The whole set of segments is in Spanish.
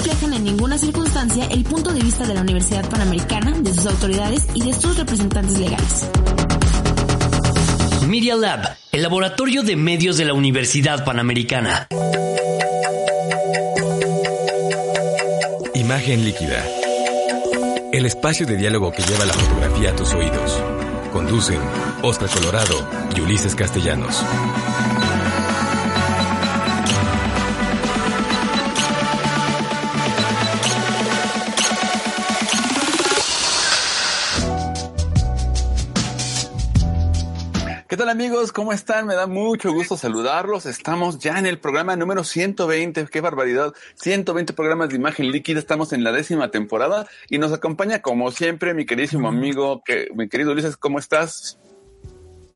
reflejan en ninguna circunstancia el punto de vista de la Universidad Panamericana, de sus autoridades y de sus representantes legales. Media Lab, el laboratorio de medios de la Universidad Panamericana. Imagen líquida. El espacio de diálogo que lleva la fotografía a tus oídos. Conducen Oscar Colorado y Ulises Castellanos. Tal amigos? ¿Cómo están? Me da mucho gusto saludarlos. Estamos ya en el programa número 120. ¡Qué barbaridad! 120 programas de imagen líquida. Estamos en la décima temporada y nos acompaña como siempre mi queridísimo amigo, mi querido Ulises, ¿cómo estás?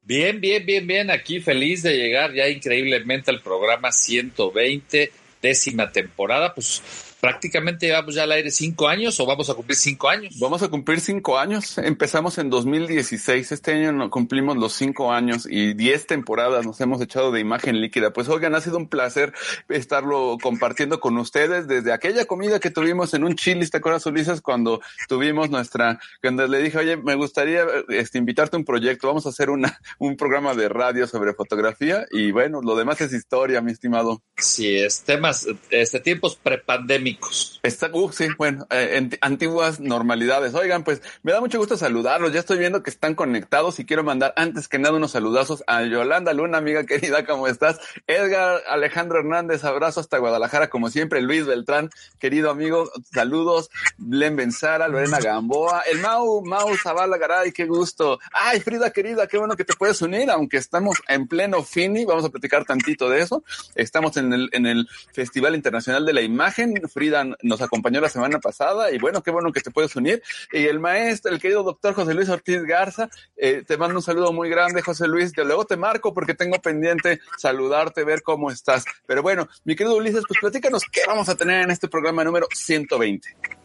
Bien, bien, bien, bien. Aquí feliz de llegar ya increíblemente al programa 120, décima temporada. Pues prácticamente llevamos ya al aire cinco años o vamos a cumplir cinco años. Vamos a cumplir cinco años. Empezamos en 2016. Este año cumplimos los cinco años y diez temporadas nos hemos echado de imagen líquida. Pues oigan, ha sido un placer estarlo compartiendo con ustedes desde aquella comida que tuvimos en un chili. ¿Te acuerdas, Ulises? Cuando tuvimos nuestra, cuando le dije, oye, me gustaría este, invitarte a un proyecto. Vamos a hacer una, un programa de radio sobre fotografía y bueno, lo demás es historia, mi estimado. Sí, es temas, este tiempos prepandémicos. Está, uh, sí, bueno, eh, antiguas normalidades. Oigan, pues me da mucho gusto saludarlos. Ya estoy viendo que están conectados y quiero mandar antes que nada unos saludazos a Yolanda Luna, amiga querida, ¿cómo estás? Edgar Alejandro Hernández, abrazo hasta Guadalajara, como siempre. Luis Beltrán, querido amigo, saludos. Len Benzara, Lorena Gamboa, el Mau, Mau Zavala Garay, qué gusto. Ay, Frida querida, qué bueno que te puedes unir, aunque estamos en pleno Fini, vamos a platicar tantito de eso. Estamos en el, en el Festival Internacional de la Imagen. Frida nos acompañó la semana pasada y bueno, qué bueno que te puedes unir. Y el maestro, el querido doctor José Luis Ortiz Garza, eh, te mando un saludo muy grande, José Luis. De luego te marco porque tengo pendiente saludarte, ver cómo estás. Pero bueno, mi querido Ulises, pues platícanos qué vamos a tener en este programa número 120.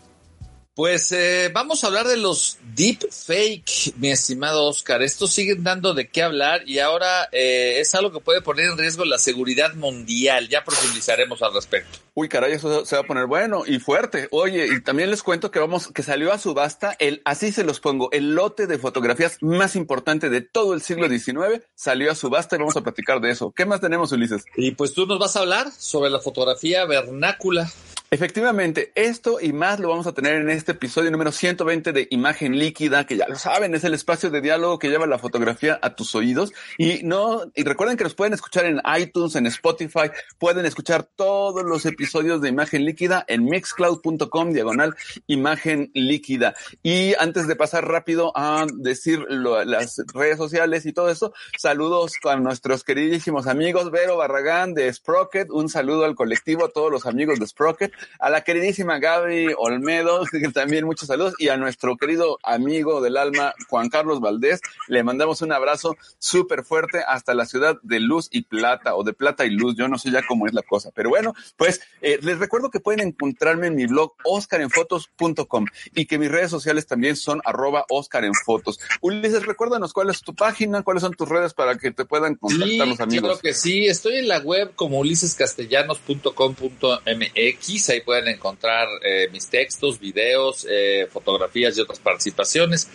Pues eh, vamos a hablar de los deep fake, mi estimado Oscar. Estos siguen dando de qué hablar y ahora eh, es algo que puede poner en riesgo la seguridad mundial. Ya profundizaremos al respecto. Uy, caray, eso se va a poner bueno y fuerte. Oye, y también les cuento que vamos, que salió a subasta el, así se los pongo, el lote de fotografías más importante de todo el siglo XIX salió a subasta y vamos a platicar de eso. ¿Qué más tenemos, Ulises? Y pues tú nos vas a hablar sobre la fotografía vernácula. Efectivamente, esto y más lo vamos a tener en este episodio número 120 de Imagen Líquida, que ya lo saben, es el espacio de diálogo que lleva la fotografía a tus oídos. Y no, y recuerden que los pueden escuchar en iTunes, en Spotify, pueden escuchar todos los episodios de Imagen Líquida en mixcloud.com diagonal Imagen Líquida. Y antes de pasar rápido a decir lo, las redes sociales y todo eso, saludos a nuestros queridísimos amigos Vero Barragán de Sprocket, un saludo al colectivo, a todos los amigos de Sprocket a la queridísima Gaby Olmedo, que también muchos saludos, y a nuestro querido amigo del alma, Juan Carlos Valdés, le mandamos un abrazo súper fuerte hasta la ciudad de Luz y Plata, o de Plata y Luz, yo no sé ya cómo es la cosa, pero bueno, pues eh, les recuerdo que pueden encontrarme en mi blog oscarenfotos.com y que mis redes sociales también son arroba oscarenfotos. Ulises, recuérdanos cuál es tu página, cuáles son tus redes para que te puedan contactar los amigos. Yo creo que sí, estoy en la web como ulisescastellanos.com.mx ahí pueden encontrar eh, mis textos, videos, eh, fotografías y otras participaciones.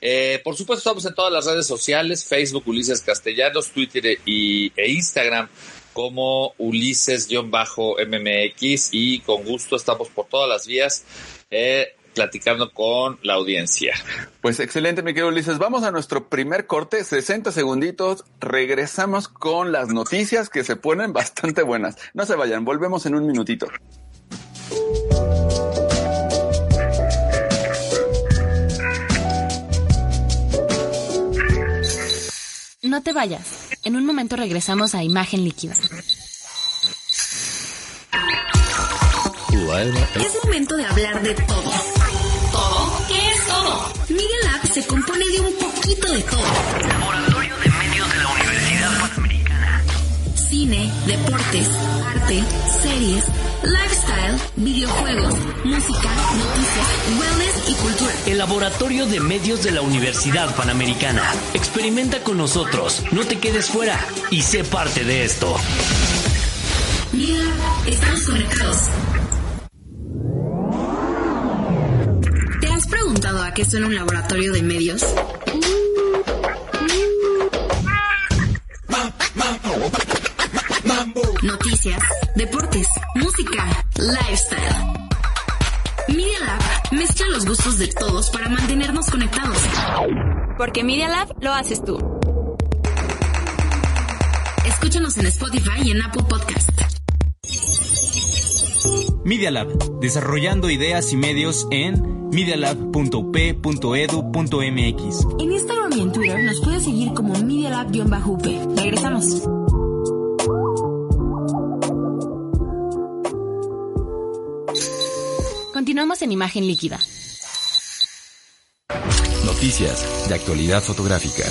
Eh, por supuesto, estamos en todas las redes sociales, Facebook Ulises Castellanos, Twitter y, e Instagram como Ulises-MMX y con gusto estamos por todas las vías. platicando con la audiencia. Pues excelente, mi querido Ulises. Vamos a nuestro primer corte, 60 segunditos. Regresamos con las noticias que se ponen bastante buenas. No se vayan, volvemos en un minutito. No te vayas. En un momento regresamos a Imagen Líquida. Es momento de hablar de todo. ¿Todo? ¿Qué es todo? Media Lab se compone de un poquito de todo. Laboratorio de Medios de la Universidad Panamericana. Cine, deportes, arte, series, lifestyle, videojuegos, música, noticias, wellness y cultura. El Laboratorio de Medios de la Universidad Panamericana. Experimenta con nosotros, no te quedes fuera y sé parte de esto. Mira, estamos conectados. ¿Te has preguntado a qué suena un laboratorio de medios? Noticias, deportes, música, lifestyle. Media Lab mezcla los gustos de todos para mantenernos conectados. Porque Media Lab lo haces tú. Escúchanos en Spotify y en Apple Podcast. Media Lab, desarrollando ideas y medios en medialab.up.edu.mx. En Instagram y en Twitter nos puedes seguir como Media Lab-UP. Regresamos. Continuamos en imagen líquida. Noticias de actualidad fotográfica.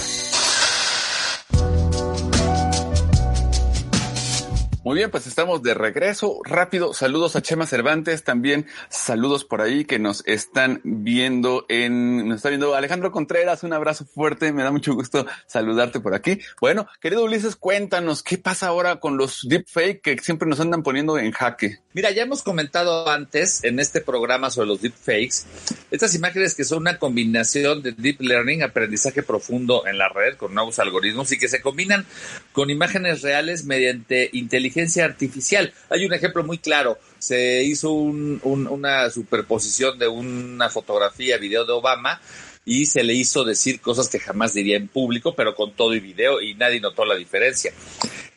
Muy bien, pues estamos de regreso. Rápido, saludos a Chema Cervantes, también saludos por ahí que nos están viendo en, nos está viendo Alejandro Contreras, un abrazo fuerte, me da mucho gusto saludarte por aquí. Bueno, querido Ulises, cuéntanos, ¿qué pasa ahora con los deepfake que siempre nos andan poniendo en jaque? Mira, ya hemos comentado antes en este programa sobre los deepfakes, estas imágenes que son una combinación de deep learning, aprendizaje profundo en la red con nuevos algoritmos y que se combinan con imágenes reales mediante inteligencia artificial. Hay un ejemplo muy claro. Se hizo un, un, una superposición de una fotografía, video de Obama y se le hizo decir cosas que jamás diría en público, pero con todo y video y nadie notó la diferencia.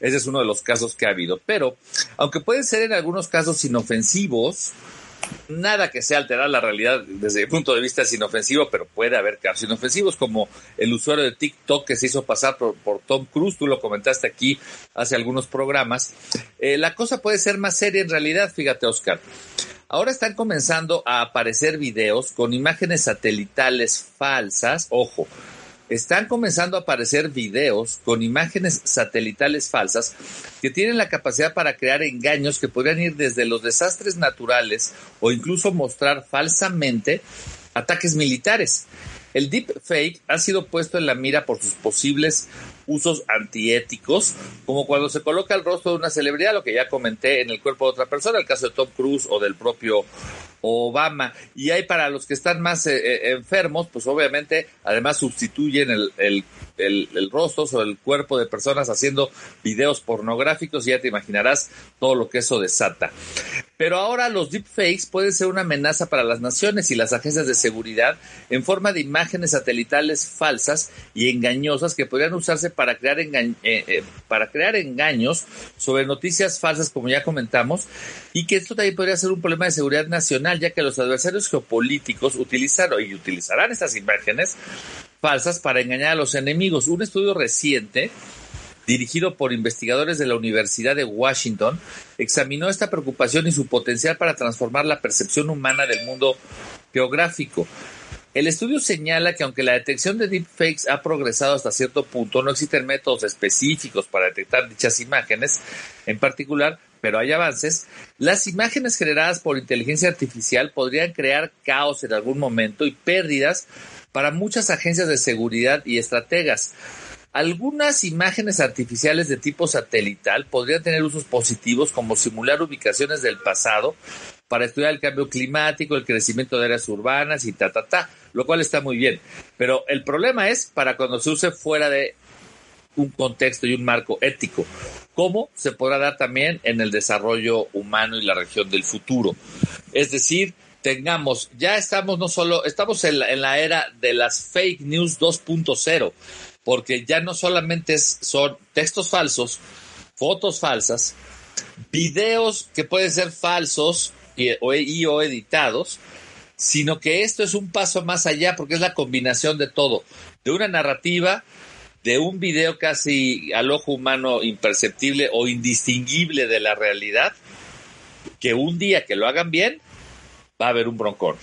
Ese es uno de los casos que ha habido. Pero, aunque pueden ser en algunos casos inofensivos, nada que sea alterar la realidad desde el punto de vista es inofensivo, pero puede haber casos inofensivos, como el usuario de TikTok que se hizo pasar por, Tom Cruise, tú lo comentaste aquí hace algunos programas. Eh, la cosa puede ser más seria en realidad, fíjate, Oscar. Ahora están comenzando a aparecer videos con imágenes satelitales falsas, ojo, están comenzando a aparecer videos con imágenes satelitales falsas que tienen la capacidad para crear engaños que podrían ir desde los desastres naturales o incluso mostrar falsamente ataques militares. El deepfake ha sido puesto en la mira por sus posibles usos antiéticos, como cuando se coloca el rostro de una celebridad, lo que ya comenté en el cuerpo de otra persona, el caso de Tom Cruise o del propio Obama. Y hay para los que están más eh, eh, enfermos, pues obviamente además sustituyen el, el, el, rostro o el cuerpo de personas haciendo videos pornográficos y ya te imaginarás todo lo que eso desata. Pero ahora los deepfakes pueden ser una amenaza para las naciones y las agencias de seguridad en forma de imágenes satelitales falsas y engañosas que podrían usarse para crear, eh, eh, para crear engaños sobre noticias falsas, como ya comentamos, y que esto también podría ser un problema de seguridad nacional, ya que los adversarios geopolíticos utilizaron y utilizarán estas imágenes falsas para engañar a los enemigos. Un estudio reciente dirigido por investigadores de la Universidad de Washington, examinó esta preocupación y su potencial para transformar la percepción humana del mundo geográfico. El estudio señala que aunque la detección de deepfakes ha progresado hasta cierto punto, no existen métodos específicos para detectar dichas imágenes en particular, pero hay avances. Las imágenes generadas por inteligencia artificial podrían crear caos en algún momento y pérdidas para muchas agencias de seguridad y estrategas. Algunas imágenes artificiales de tipo satelital podrían tener usos positivos como simular ubicaciones del pasado para estudiar el cambio climático, el crecimiento de áreas urbanas y ta, ta, ta, lo cual está muy bien. Pero el problema es para cuando se use fuera de un contexto y un marco ético, como se podrá dar también en el desarrollo humano y la región del futuro. Es decir, tengamos, ya estamos no solo, estamos en la, en la era de las fake news 2.0, porque ya no solamente son textos falsos, fotos falsas, videos que pueden ser falsos y o editados, sino que esto es un paso más allá porque es la combinación de todo, de una narrativa, de un video casi al ojo humano imperceptible o indistinguible de la realidad, que un día que lo hagan bien, va a haber un broncón.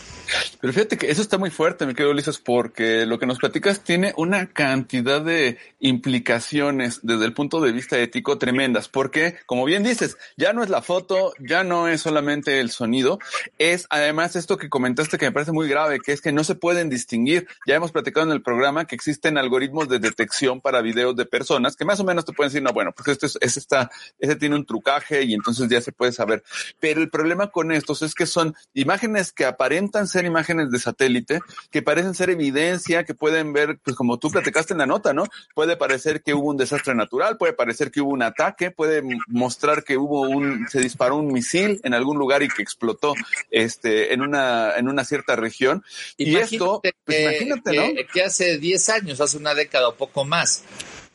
Pero fíjate que eso está muy fuerte, mi querido Ulises, porque lo que nos platicas tiene una cantidad de implicaciones desde el punto de vista ético tremendas, porque, como bien dices, ya no es la foto, ya no es solamente el sonido, es además esto que comentaste que me parece muy grave, que es que no se pueden distinguir. Ya hemos platicado en el programa que existen algoritmos de detección para videos de personas que más o menos te pueden decir, no, bueno, pues este es, ese está, ese tiene un trucaje y entonces ya se puede saber. Pero el problema con estos es que son imágenes que aparentan ser imágenes de satélite, que parecen ser evidencia, que pueden ver, pues como tú platicaste en la nota, ¿no? Puede parecer que hubo un desastre natural, puede parecer que hubo un ataque, puede mostrar que hubo un, se disparó un misil en algún lugar y que explotó este, en una, en una cierta región. y esto, pues imagínate, ¿no? Que, hace 10 años, hace una década o poco más,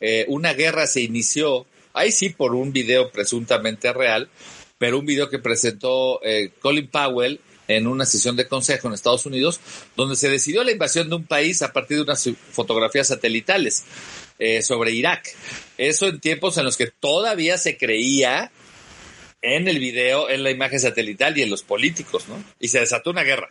eh, una guerra se inició, ahí sí por un video presuntamente real, pero un video que presentó eh, Colin Powell en una sesión de consejo en Estados Unidos, donde se decidió la invasión de un país a partir de unas fotografías satelitales eh, sobre Irak. Eso en tiempos en los que todavía se creía en el video, en la imagen satelital y en los políticos, ¿no? Y se desató una guerra.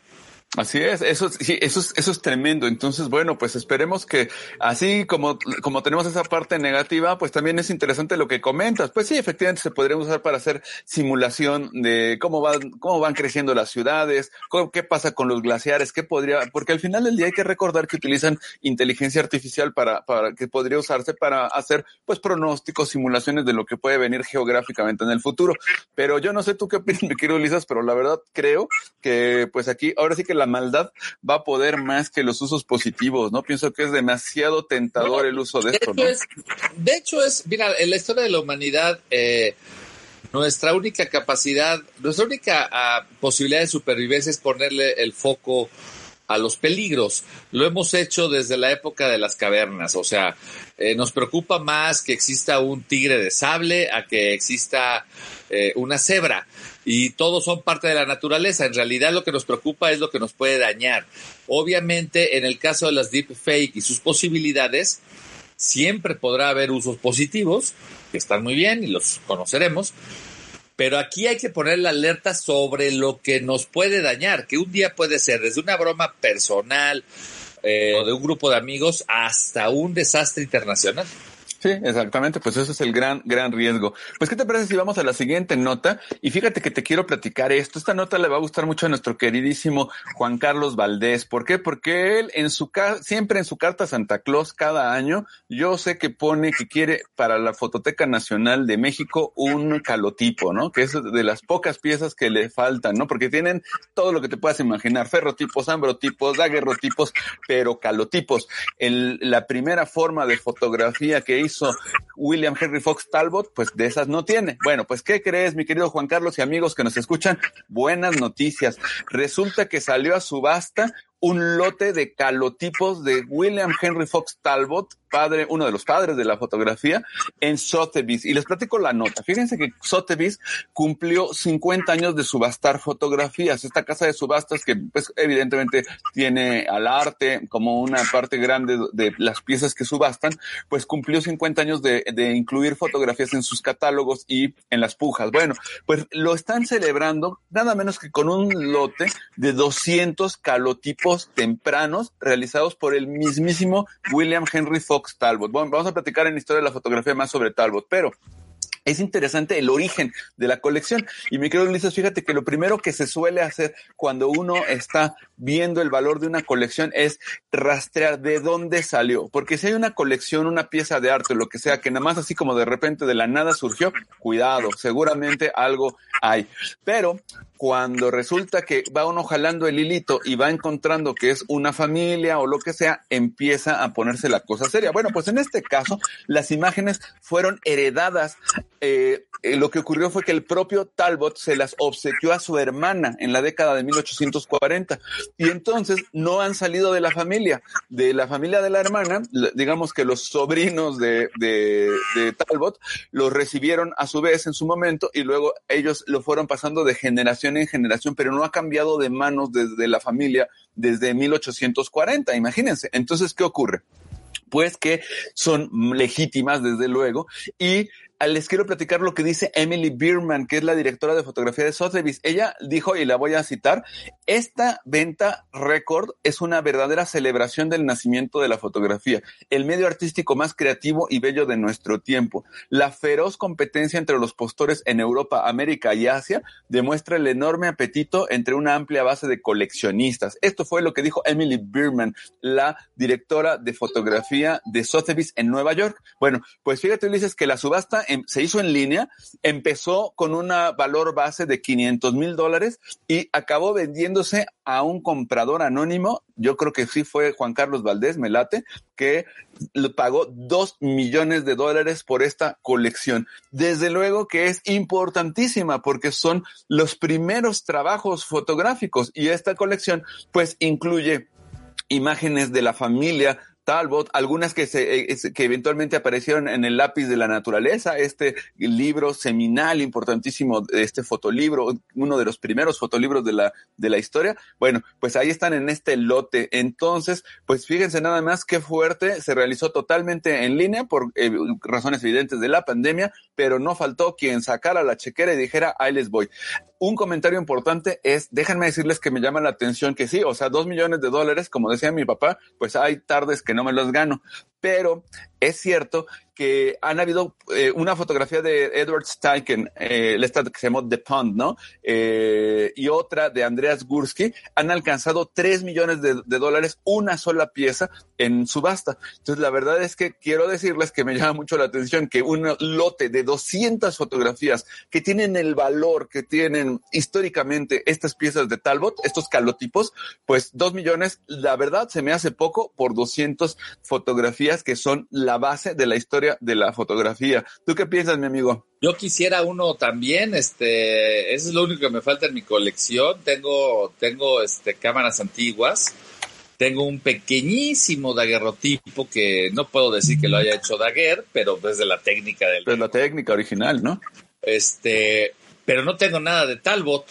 Así es, eso, sí, eso, es, eso es tremendo. Entonces, bueno, pues esperemos que así como, como tenemos esa parte negativa, pues también es interesante lo que comentas. Pues sí, efectivamente se podría usar para hacer simulación de cómo van, cómo van creciendo las ciudades, qué pasa con los glaciares, qué podría, porque al final del día hay que recordar que utilizan inteligencia artificial para, para que podría usarse para hacer pues pronósticos, simulaciones de lo que puede venir geográficamente en el futuro. Pero yo no sé tú qué opinas, mi querido Lisas, pero la verdad creo que pues aquí, ahora sí que la maldad va a poder más que los usos positivos, ¿no? Pienso que es demasiado tentador el uso de, esto, ¿no? de hecho es, mira, en la historia de la humanidad, eh, nuestra única capacidad, nuestra única ah, posibilidad de supervivencia es ponerle el foco a los peligros. Lo hemos hecho desde la época de las cavernas, o sea, eh, nos preocupa más que exista un tigre de sable a que exista eh, una cebra y todos son parte de la naturaleza. En realidad lo que nos preocupa es lo que nos puede dañar. Obviamente, en el caso de las deepfake y sus posibilidades, siempre podrá haber usos positivos, que están muy bien y los conoceremos, pero aquí hay que poner la alerta sobre lo que nos puede dañar, que un día puede ser desde una broma personal eh, o de un grupo de amigos hasta un desastre internacional. Sí, exactamente, pues eso es el gran, gran riesgo. Pues, ¿qué te parece si vamos a la siguiente nota? Y fíjate que te quiero platicar esto. Esta nota le va a gustar mucho a nuestro queridísimo Juan Carlos Valdés. ¿Por qué? Porque él en su siempre en su carta Santa Claus cada año, yo sé que pone que quiere para la Fototeca Nacional de México un calotipo, ¿no? Que es de las pocas piezas que le faltan, ¿no? Porque tienen todo lo que te puedas imaginar, ferrotipos, ambrotipos, daguerrotipos, pero calotipos. El, la primera forma de fotografía que hizo hizo William Henry Fox Talbot, pues de esas no tiene. Bueno, pues ¿qué crees, mi querido Juan Carlos y amigos que nos escuchan? Buenas noticias. Resulta que salió a subasta un lote de calotipos de William Henry Fox Talbot, padre, uno de los padres de la fotografía, en Sotheby's. Y les platico la nota. Fíjense que Sotheby's cumplió 50 años de subastar fotografías. Esta casa de subastas que, pues, evidentemente tiene al arte como una parte grande de las piezas que subastan, pues cumplió 50 años de, de incluir fotografías en sus catálogos y en las pujas. Bueno, pues lo están celebrando nada menos que con un lote de 200 calotipos tempranos realizados por el mismísimo William Henry Fox Talbot. Bueno, vamos a platicar en historia de la fotografía más sobre Talbot, pero es interesante el origen de la colección. Y mi querido Ulises, fíjate que lo primero que se suele hacer cuando uno está viendo el valor de una colección es rastrear de dónde salió. Porque si hay una colección, una pieza de arte, lo que sea, que nada más así como de repente de la nada surgió, cuidado, seguramente algo hay. Pero cuando resulta que va uno jalando el hilito y va encontrando que es una familia o lo que sea, empieza a ponerse la cosa seria. Bueno, pues en este caso, las imágenes fueron heredadas. Eh, eh, lo que ocurrió fue que el propio Talbot se las obsequió a su hermana en la década de 1840 y entonces no han salido de la familia. De la familia de la hermana, digamos que los sobrinos de, de, de Talbot los recibieron a su vez en su momento y luego ellos lo fueron pasando de generación en generación, pero no ha cambiado de manos desde la familia desde 1840, imagínense. Entonces, ¿qué ocurre? Pues que son legítimas, desde luego, y les quiero platicar lo que dice Emily Bierman, que es la directora de fotografía de Sotheby's. Ella dijo, y la voy a citar, esta venta récord es una verdadera celebración del nacimiento de la fotografía, el medio artístico más creativo y bello de nuestro tiempo. La feroz competencia entre los postores en Europa, América y Asia demuestra el enorme apetito entre una amplia base de coleccionistas. Esto fue lo que dijo Emily Bierman, la directora de fotografía de Sotheby's en Nueva York. Bueno, pues fíjate, Ulises, que la subasta em, se hizo en línea, empezó con un valor base de 500 mil dólares y acabó vendiéndose a un comprador anónimo, yo creo que sí fue Juan Carlos Valdés, me late, que pagó dos millones de dólares por esta colección. Desde luego que es importantísima porque son los primeros trabajos fotográficos y esta colección pues incluye imágenes de la familia Talbot, algunas que, se, eh, que eventualmente aparecieron en el lápiz de la naturaleza, este libro seminal importantísimo, este fotolibro, uno de los primeros fotolibros de la, de la historia. Bueno, pues ahí están en este lote. Entonces, pues fíjense nada más qué fuerte, se realizó totalmente en línea por eh, razones evidentes de la pandemia, pero no faltó quien sacara la chequera y dijera, ahí les voy un comentario importante es, déjenme decirles que me llama la atención que sí, o sea, dos millones de dólares, como decía mi papá, pues hay tardes que no me los gano, pero es cierto que han habido eh, una fotografía de Edward Steichen, eh, esta que se llamó The Pond, ¿no? Eh, y otra de Andreas Gursky, han alcanzado 3 millones de, de, dólares una sola pieza en subasta. Entonces, la verdad es que quiero decirles que me llama mucho la atención que un lote de 200 fotografías que tienen el valor que tienen históricamente estas piezas de Talbot, estos calotipos, pues 2 millones, la verdad se me hace poco por 200 fotografías que son la base de la historia de la fotografía. ¿Tú qué piensas, mi amigo? Yo quisiera uno también, este, eso es lo único que me falta en mi colección. Tengo, tengo, este, cámaras antiguas. Tengo un pequeñísimo daguerrotipo que no puedo decir que lo haya hecho Daguerre, pero es de la técnica del. Es la técnica original, ¿no? Este, pero no tengo nada de Talbot.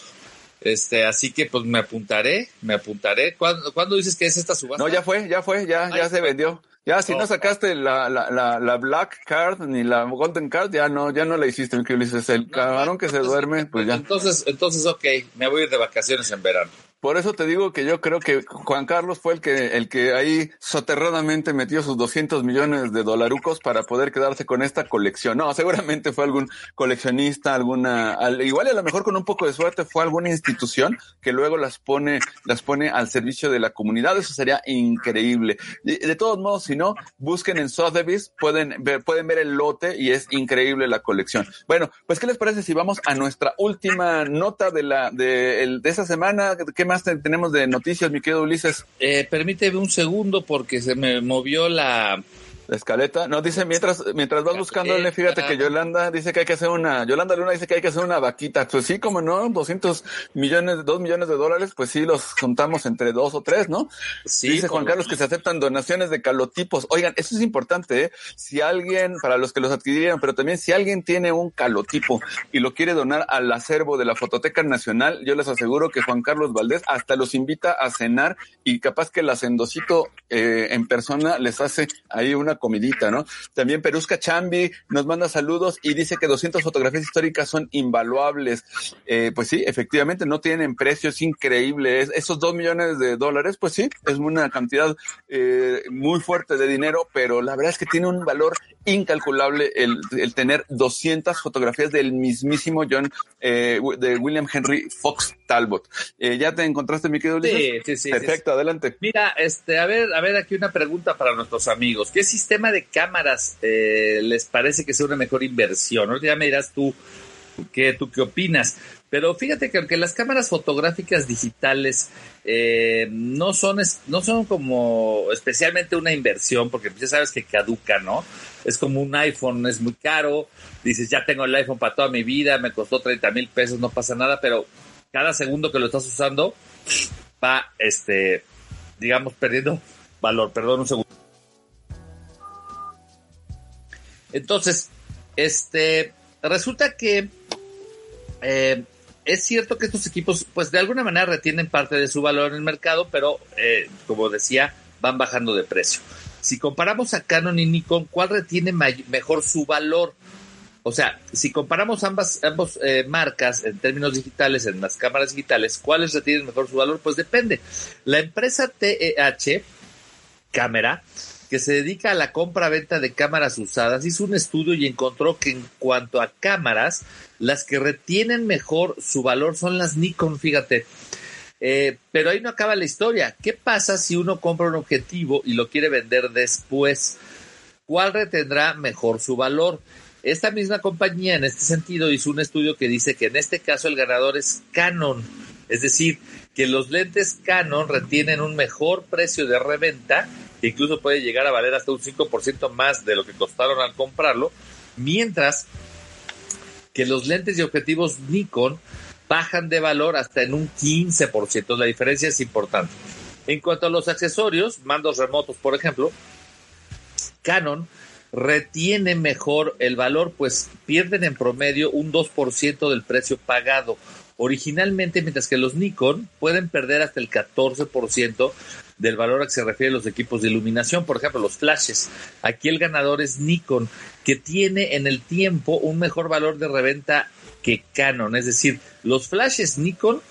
Este, así que pues me apuntaré, me apuntaré. ¿Cuándo, ¿cuándo dices que es esta subasta? No, ya fue, ya fue, ya, ya se vendió. Ya, si no sacaste la, la, la, la, Black Card ni la Golden Card, ya no, ya no la hiciste, que dices, el cabrón que se duerme, pues ya. Entonces, entonces, ok, me voy a ir de vacaciones en verano. Por eso te digo que yo creo que Juan Carlos fue el que, el que ahí soterradamente metió sus 200 millones de dolarucos para poder quedarse con esta colección. No, seguramente fue algún coleccionista, alguna, al, igual a lo mejor con un poco de suerte fue alguna institución que luego las pone, las pone al servicio de la comunidad. Eso sería increíble. De, todos modos, si no, busquen en Sotheby's, pueden ver, pueden ver el lote y es increíble la colección. Bueno, pues, ¿qué les parece si vamos a nuestra última nota de la, de, el, de esa semana? ¿Qué más tenemos de noticias, mi querido Ulises? Eh, permíteme un segundo porque se me movió la, la escaleta. No, dice, mientras, mientras vas buscándole, fíjate que Yolanda dice que hay que hacer una, Yolanda Luna dice que hay que hacer una vaquita. Pues sí, como no, 200 millones, 2 millones de dólares, pues sí, los juntamos entre dos o tres, ¿no? Sí. Dice Juan Carlos que se aceptan donaciones de calotipos. Oigan, eso es importante, ¿eh? Si alguien, para los que los adquirieron, pero también si alguien tiene un calotipo y lo quiere donar al acervo de la Fototeca Nacional, yo les aseguro que Juan Carlos Valdés hasta los invita a cenar y capaz que el hacendocito eh, en persona les hace ahí una comidita, ¿no? También Perusca Chambi nos manda saludos y dice que 200 fotografías históricas son invaluables. Eh, pues sí, efectivamente, no tienen precios increíbles. Esos dos millones de dólares, pues sí, es una cantidad eh, muy fuerte de dinero, pero la verdad es que tiene un valor incalculable el, el tener 200 fotografías del mismísimo John, eh, de William Henry Fox Talbot. Eh, ¿Ya te encontraste, mi querido? Sí, sí, sí. Perfecto, sí. adelante. Mira, este, a ver, a ver, aquí una pregunta para nuestros amigos. ¿Qué sistema de cámaras eh, les parece que sea una mejor inversión? ¿no? Ya me dirás tú qué, tú qué opinas. Pero fíjate que aunque las cámaras fotográficas digitales eh, no son no son como especialmente una inversión, porque ya sabes que caduca, ¿no? Es como un iPhone, es muy caro, dices ya tengo el iPhone para toda mi vida, me costó 30 mil pesos, no pasa nada, pero cada segundo que lo estás usando va, este, digamos, perdiendo valor. Perdón un segundo. Entonces, este, resulta que eh, es cierto que estos equipos, pues de alguna manera retienen parte de su valor en el mercado, pero eh, como decía, van bajando de precio. Si comparamos a Canon y Nikon, ¿cuál retiene mejor su valor? O sea, si comparamos ambas, eh, marcas en términos digitales, en las cámaras digitales, ¿cuáles retienen mejor su valor? Pues depende. La empresa TEH, cámara, que se dedica a la compra-venta de cámaras usadas, hizo un estudio y encontró que en cuanto a cámaras, las que retienen mejor su valor son las Nikon, fíjate. Eh, pero ahí no acaba la historia. ¿Qué pasa si uno compra un objetivo y lo quiere vender después? ¿Cuál retendrá mejor su valor? Esta misma compañía en este sentido hizo un estudio que dice que en este caso el ganador es Canon, es decir, que los lentes Canon retienen un mejor precio de reventa, que incluso puede llegar a valer hasta un 5% más de lo que costaron al comprarlo, mientras que los lentes y objetivos Nikon bajan de valor hasta en un 15%. La diferencia es importante. En cuanto a los accesorios, mandos remotos, por ejemplo, Canon retiene mejor el valor, pues pierden en promedio un 2% del precio pagado originalmente, mientras que los Nikon pueden perder hasta el 14% del valor a que se refiere los equipos de iluminación, por ejemplo, los flashes. Aquí el ganador es Nikon, que tiene en el tiempo un mejor valor de reventa que Canon, es decir, los flashes Nikon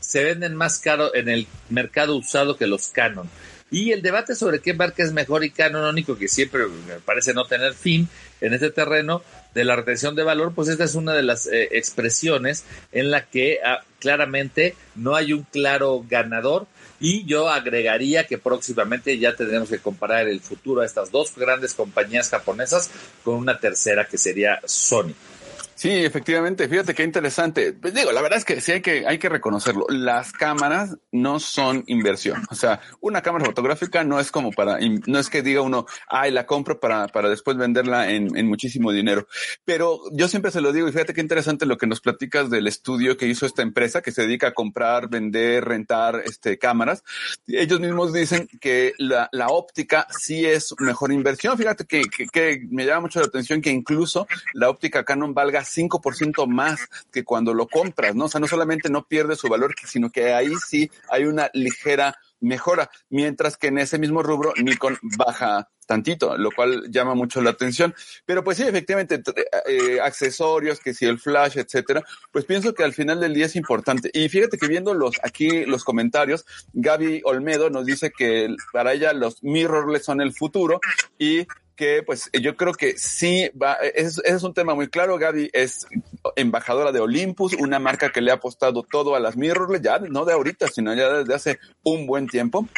se venden más caro en el mercado usado que los Canon. Y el debate sobre qué marca es mejor y canónico, que siempre me parece no tener fin en este terreno de la retención de valor, pues esta es una de las eh, expresiones en la que ah, claramente no hay un claro ganador. Y yo agregaría que próximamente ya tendremos que comparar el futuro a estas dos grandes compañías japonesas con una tercera que sería Sony. Sí, efectivamente. Fíjate qué interesante. Pues digo, la verdad es que sí hay que, hay que reconocerlo. Las cámaras no son inversión. O sea, una cámara fotográfica no es como para, no es que diga uno, ay, la compro para, para después venderla en, en muchísimo dinero. Pero yo siempre se lo digo y fíjate qué interesante lo que nos platicas del estudio que hizo esta empresa que se dedica a comprar, vender, rentar, este, cámaras. Ellos mismos dicen que la, la óptica sí es mejor inversión. Fíjate que, que, que me llama mucho la atención que incluso la óptica Canon valga 5% más que cuando lo compras, ¿no? O sea, no solamente no pierde su valor, sino que ahí sí hay una ligera mejora, mientras que en ese mismo rubro Nikon baja tantito, lo cual llama mucho la atención. Pero pues sí, efectivamente, eh, accesorios, que si el flash, etcétera, pues pienso que al final del día es importante. Y fíjate que viendo los, aquí los comentarios, Gaby Olmedo nos dice que para ella los mirrorless son el futuro y que pues yo creo que sí va, ese es un tema muy claro. Gaby es embajadora de Olympus, una marca que le ha apostado todo a las mirrorless, ya no de ahorita, sino ya desde hace un buen tiempo.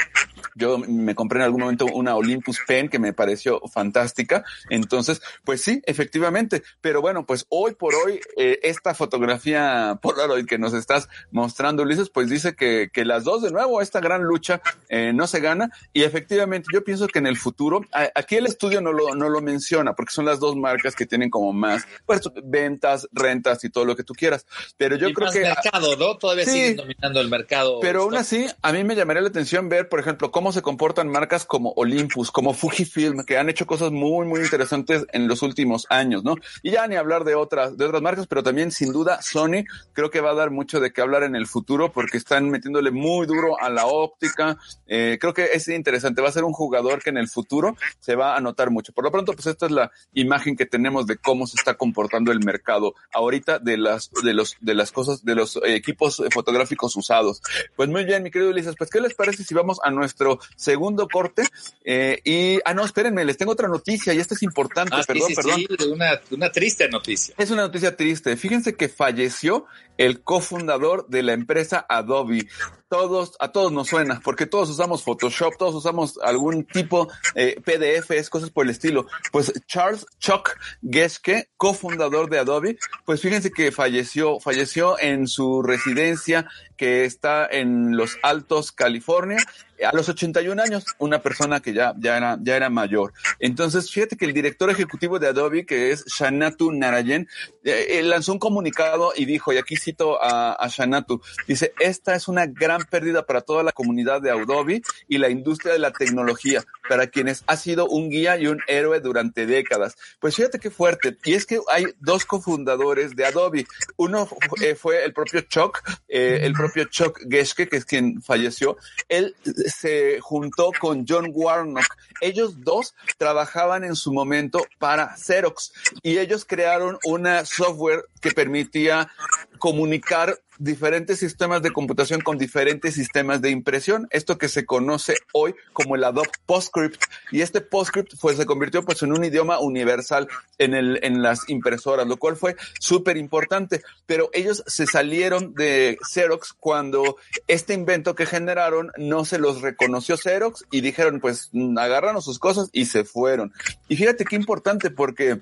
Yo me compré en algún momento una Olympus Pen que me pareció fantástica. Entonces, pues sí, efectivamente. Pero bueno, pues hoy por hoy, eh, esta fotografía Polaroid que nos estás mostrando, Ulises, pues dice que, que las dos de nuevo, esta gran lucha eh, no se gana. Y efectivamente, yo pienso que en el futuro, aquí el estudio no lo, no lo menciona porque son las dos marcas que tienen como más pues, ventas, rentas y todo lo que tú quieras. Pero yo creo que. mercado, ¿no? Todavía sí, siguen dominando el mercado. Pero aún así, a mí me llamaría la atención ver, por ejemplo, cómo se comportan marcas como Olympus, como Fujifilm, que han hecho cosas muy, muy interesantes en los últimos años, ¿no? Y ya ni hablar de otras, de otras marcas, pero también sin duda Sony creo que va a dar mucho de qué hablar en el futuro porque están metiéndole muy duro a la óptica. Eh, creo que es interesante. Va a ser un jugador que en el futuro se va a notar mucho. Por lo pronto, pues esta es la imagen que tenemos de cómo se está comportando el mercado ahorita de las, de los, de las cosas, de los equipos fotográficos usados. Pues muy bien, mi querido Ulises, pues ¿qué les parece si vamos a nuestro segundo corte? Eh, y, ah, no, espérenme, les tengo otra noticia y esta es importante, ah, perdón, sí, sí, perdón. Sí, una, una triste noticia. Es una noticia triste. Fíjense que falleció el cofundador de la empresa Adobe. Todos, a todos nos suena, porque todos usamos Photoshop, todos usamos algún tipo eh, PDFs, cosas por el estilo. Pues Charles Chuck Geschke, cofundador de Adobe, pues fíjense que falleció, falleció en su residencia que está en Los Altos, California, a los 81 años, una persona que ya, ya, era, ya era mayor. Entonces, fíjate que el director ejecutivo de Adobe, que es Shanatu Narayen, eh, lanzó un comunicado y dijo, y aquí cito a, a Shanatu, dice, esta es una gran pérdida para toda la comunidad de Adobe y la industria de la tecnología. para quienes ha sido un guía y un héroe durante décadas. Pues fíjate qué fuerte. Y es que hay dos cofundadores de Adobe. Uno eh, fue el propio Chuck, eh, el propio Chuck Geschke, que es quien falleció. Él se juntó con John Warnock. Ellos dos trabajaban en su momento para Xerox y ellos crearon una software que permitía comunicar diferentes sistemas de computación con diferentes sistemas de impresión, esto que se conoce hoy como el Adobe PostScript. Y este PostScript pues se convirtió pues en un idioma universal en el en las impresoras, lo cual fue súper importante, pero ellos se salieron de Xerox cuando este invento que generaron no se los reconoció Xerox y dijeron pues agarraron sus cosas y se fueron. Y fíjate qué importante porque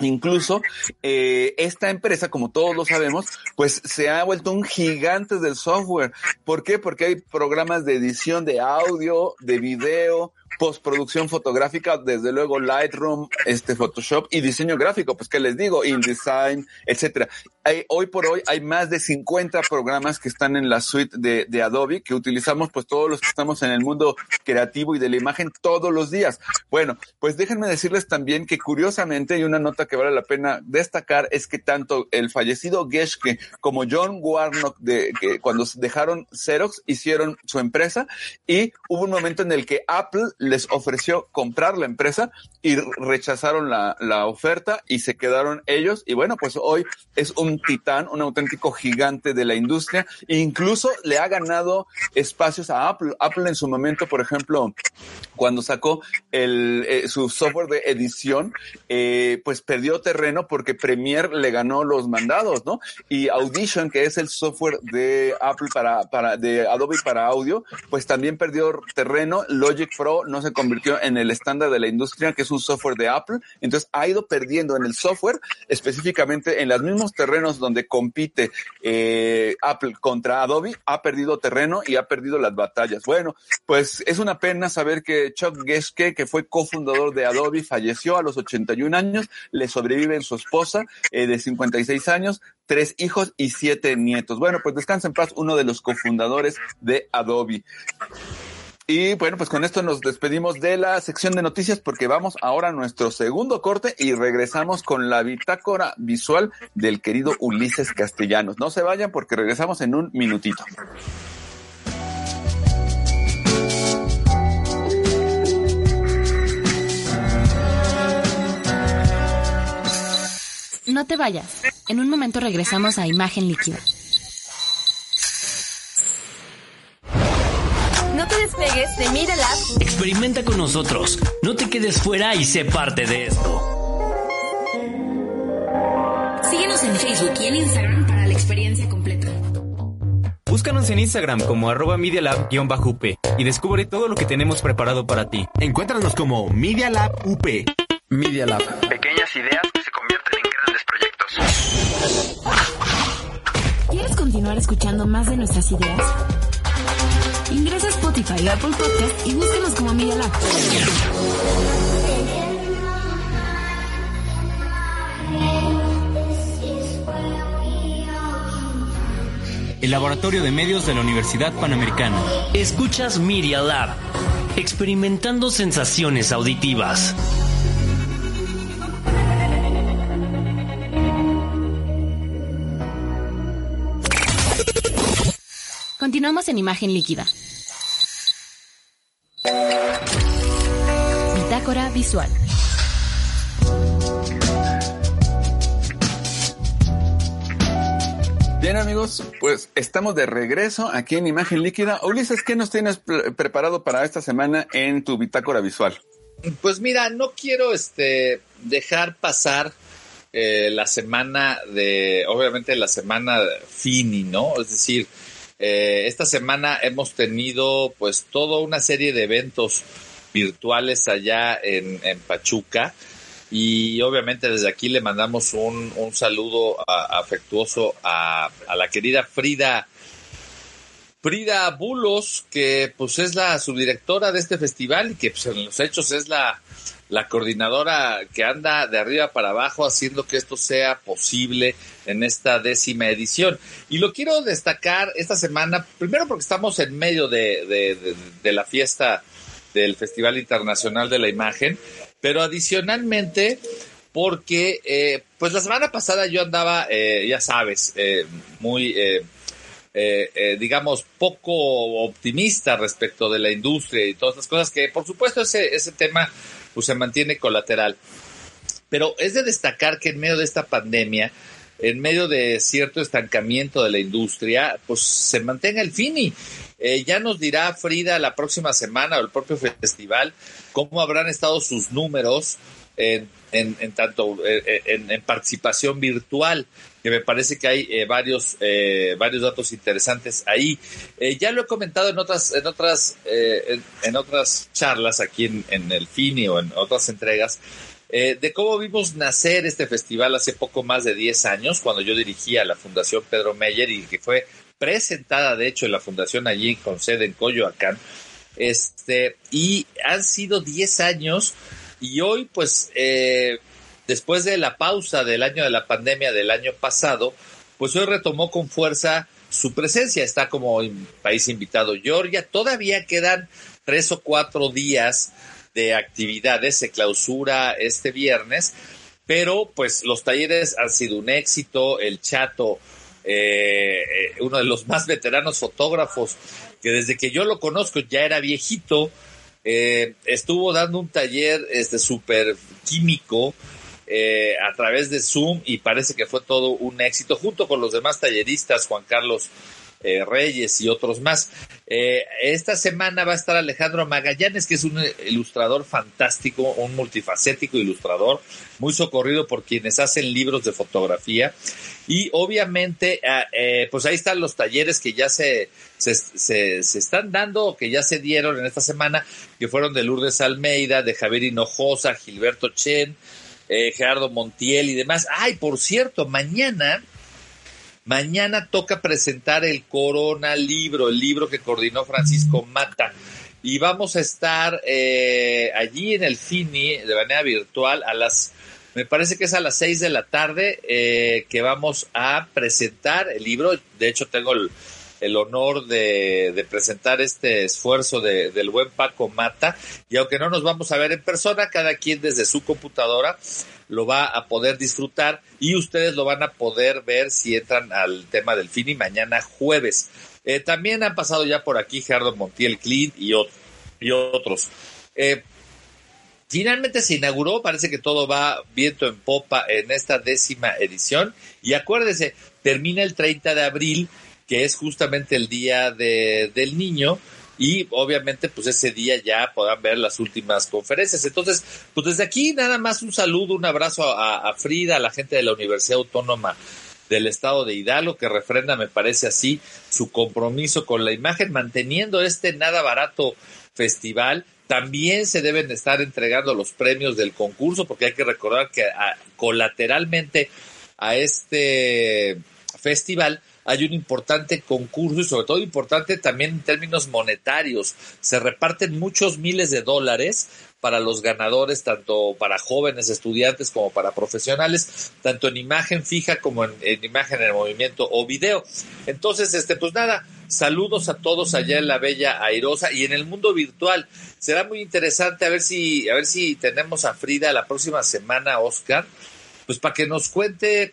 Incluso eh, esta empresa, como todos lo sabemos, pues se ha vuelto un gigante del software. ¿Por qué? Porque hay programas de edición de audio, de video, postproducción fotográfica, desde luego Lightroom, este Photoshop y diseño gráfico, pues que les digo, InDesign, etcétera. Hoy por hoy hay más de 50 programas que están en la suite de, de, Adobe que utilizamos pues todos los que estamos en el mundo creativo y de la imagen todos los días. Bueno, pues déjenme decirles también que curiosamente y una nota que vale la pena destacar es que tanto el fallecido Geschke como John Warnock de que cuando dejaron Xerox hicieron su empresa y hubo un momento en el que Apple les ofreció comprar la empresa y rechazaron la, la, oferta y se quedaron ellos. Y bueno, pues hoy es un titán, un auténtico gigante de la industria. Incluso le ha ganado espacios a Apple. Apple en su momento, por ejemplo, cuando sacó el, eh, su software de edición, eh, pues perdió terreno porque Premiere le ganó los mandados, ¿no? Y Audition, que es el software de Apple para, para, de Adobe para audio, pues también perdió terreno. Logic Pro no se convirtió en el estándar de la industria, que es un software de Apple. Entonces ha ido perdiendo en el software, específicamente en los mismos terrenos donde compite eh, Apple contra Adobe, ha perdido terreno y ha perdido las batallas. Bueno, pues es una pena saber que Chuck Geschke, que fue cofundador de Adobe, falleció a los 81 años, le sobreviven su esposa eh, de 56 años, tres hijos y siete nietos. Bueno, pues descansa en paz uno de los cofundadores de Adobe. Y bueno, pues con esto nos despedimos de la sección de noticias porque vamos ahora a nuestro segundo corte y regresamos con la bitácora visual del querido Ulises Castellanos. No se vayan porque regresamos en un minutito. No te vayas. En un momento regresamos a Imagen Líquida. Despegues de Media Lab. Experimenta con nosotros. No te quedes fuera y sé parte de esto. Síguenos en Facebook y en Instagram para la experiencia completa. Búscanos en Instagram como arroba medialab-up y descubre todo lo que tenemos preparado para ti. Encuéntranos como Media Lab UP. Media Lab. Pequeñas ideas que se convierten en grandes proyectos. ¿Quieres continuar escuchando más de nuestras ideas? Ingresa a Spotify o Apple Podcast y búsquenos como Media Lab. El Laboratorio de Medios de la Universidad Panamericana. Escuchas Media Lab, experimentando sensaciones auditivas. Continuamos en imagen líquida. Bitácora visual. Bien amigos, pues estamos de regreso aquí en Imagen Líquida. Ulises, ¿qué nos tienes pre preparado para esta semana en tu bitácora visual? Pues mira, no quiero este dejar pasar eh, la semana de, obviamente la semana Fini, ¿no? Es decir, eh, esta semana hemos tenido pues toda una serie de eventos virtuales allá en, Pachuca. Y obviamente desde aquí le mandamos un, un saludo afectuoso a, a, la querida Frida Frida Bulos, que pues es la subdirectora de este festival y que pues, en los hechos es la, la coordinadora que anda de arriba para abajo haciendo que esto sea posible en esta décima edición. Y lo quiero destacar esta semana, primero porque estamos en medio de, de, la fiesta del Festival Internacional de la Imagen, pero adicionalmente porque eh, pues la semana pasada yo andaba, eh, ya sabes, eh, muy, eh, eh, eh, digamos, poco optimista respecto de la industria y todas estas cosas que por supuesto ese, ese tema pues se mantiene colateral. Pero es de destacar que en medio de esta pandemia, en medio de cierto estancamiento de la industria, pues se mantenga el FINI. Eh, ya nos dirá Frida la próxima semana o el propio festival cómo habrán estado sus números en, en, en tanto eh, en, en, participación virtual, que me parece que hay eh, varios eh, varios datos interesantes ahí. Eh, ya lo he comentado en otras en otras en, en, otras charlas aquí en, en el FINI o en otras entregas eh, de cómo vimos nacer este festival hace poco más de 10 años, cuando yo dirigía la Fundación Pedro Meyer y que fue presentada, de hecho, en la fundación allí con sede en Coyoacán. Este, y han sido 10 años y hoy, pues, eh, después de la pausa del año de la pandemia del año pasado, pues hoy retomó con fuerza su presencia. Está como país invitado Georgia. Todavía quedan tres o cuatro días de actividades, se clausura este viernes, pero pues los talleres han sido un éxito, el chato, eh, uno de los más veteranos fotógrafos, que desde que yo lo conozco ya era viejito, eh, estuvo dando un taller este súper químico eh, a través de Zoom y parece que fue todo un éxito, junto con los demás talleristas, Juan Carlos eh, Reyes y otros más. Eh, esta semana va a estar Alejandro Magallanes, que es un ilustrador fantástico, un multifacético ilustrador, muy socorrido por quienes hacen libros de fotografía. Y obviamente, eh, pues ahí están los talleres que ya se, se, se, se, están dando, que ya se dieron en esta semana, que fueron de Lourdes Almeida, de Javier Hinojosa, Gilberto Chen, eh, Gerardo Montiel y demás. Ay, por cierto, mañana Mañana toca presentar el Corona Libro, el libro que coordinó Francisco Mata. Y vamos a estar eh, allí en el FINI de manera virtual a las, me parece que es a las seis de la tarde, eh, que vamos a presentar el libro. De hecho, tengo el, el honor de, presentar este esfuerzo de, del buen Paco Mata. Y aunque no nos vamos a ver en persona, cada quien desde su computadora lo va a poder disfrutar y ustedes lo van a poder ver si entran al tema del Fini mañana jueves. Eh, también han pasado ya por aquí Gerardo Montiel Clint y, otro, y otros. Eh, finalmente se inauguró, parece que todo va viento en popa en esta décima edición y acuérdense, termina el 30 de abril, que es justamente el día de, del niño y obviamente pues ese día ya podrán ver las últimas conferencias. Entonces, pues desde aquí nada más un saludo, un abrazo a, Frida, a la gente de la Universidad Autónoma del Estado de Hidalgo, que refrenda, me parece así, su compromiso con la imagen, manteniendo este nada barato festival. También se deben estar entregando los premios del concurso, porque hay que recordar que colateralmente a este festival hay un importante concurso y sobre todo importante también en términos monetarios. Se reparten muchos miles de dólares para los ganadores, tanto para jóvenes estudiantes como para profesionales, tanto en imagen fija como en, en imagen en movimiento o video. Entonces, este, pues nada, saludos a todos allá en la bella airosa y en el mundo virtual. Será muy interesante a ver si, a ver si tenemos a Frida la próxima semana, Oscar, pues para que nos cuente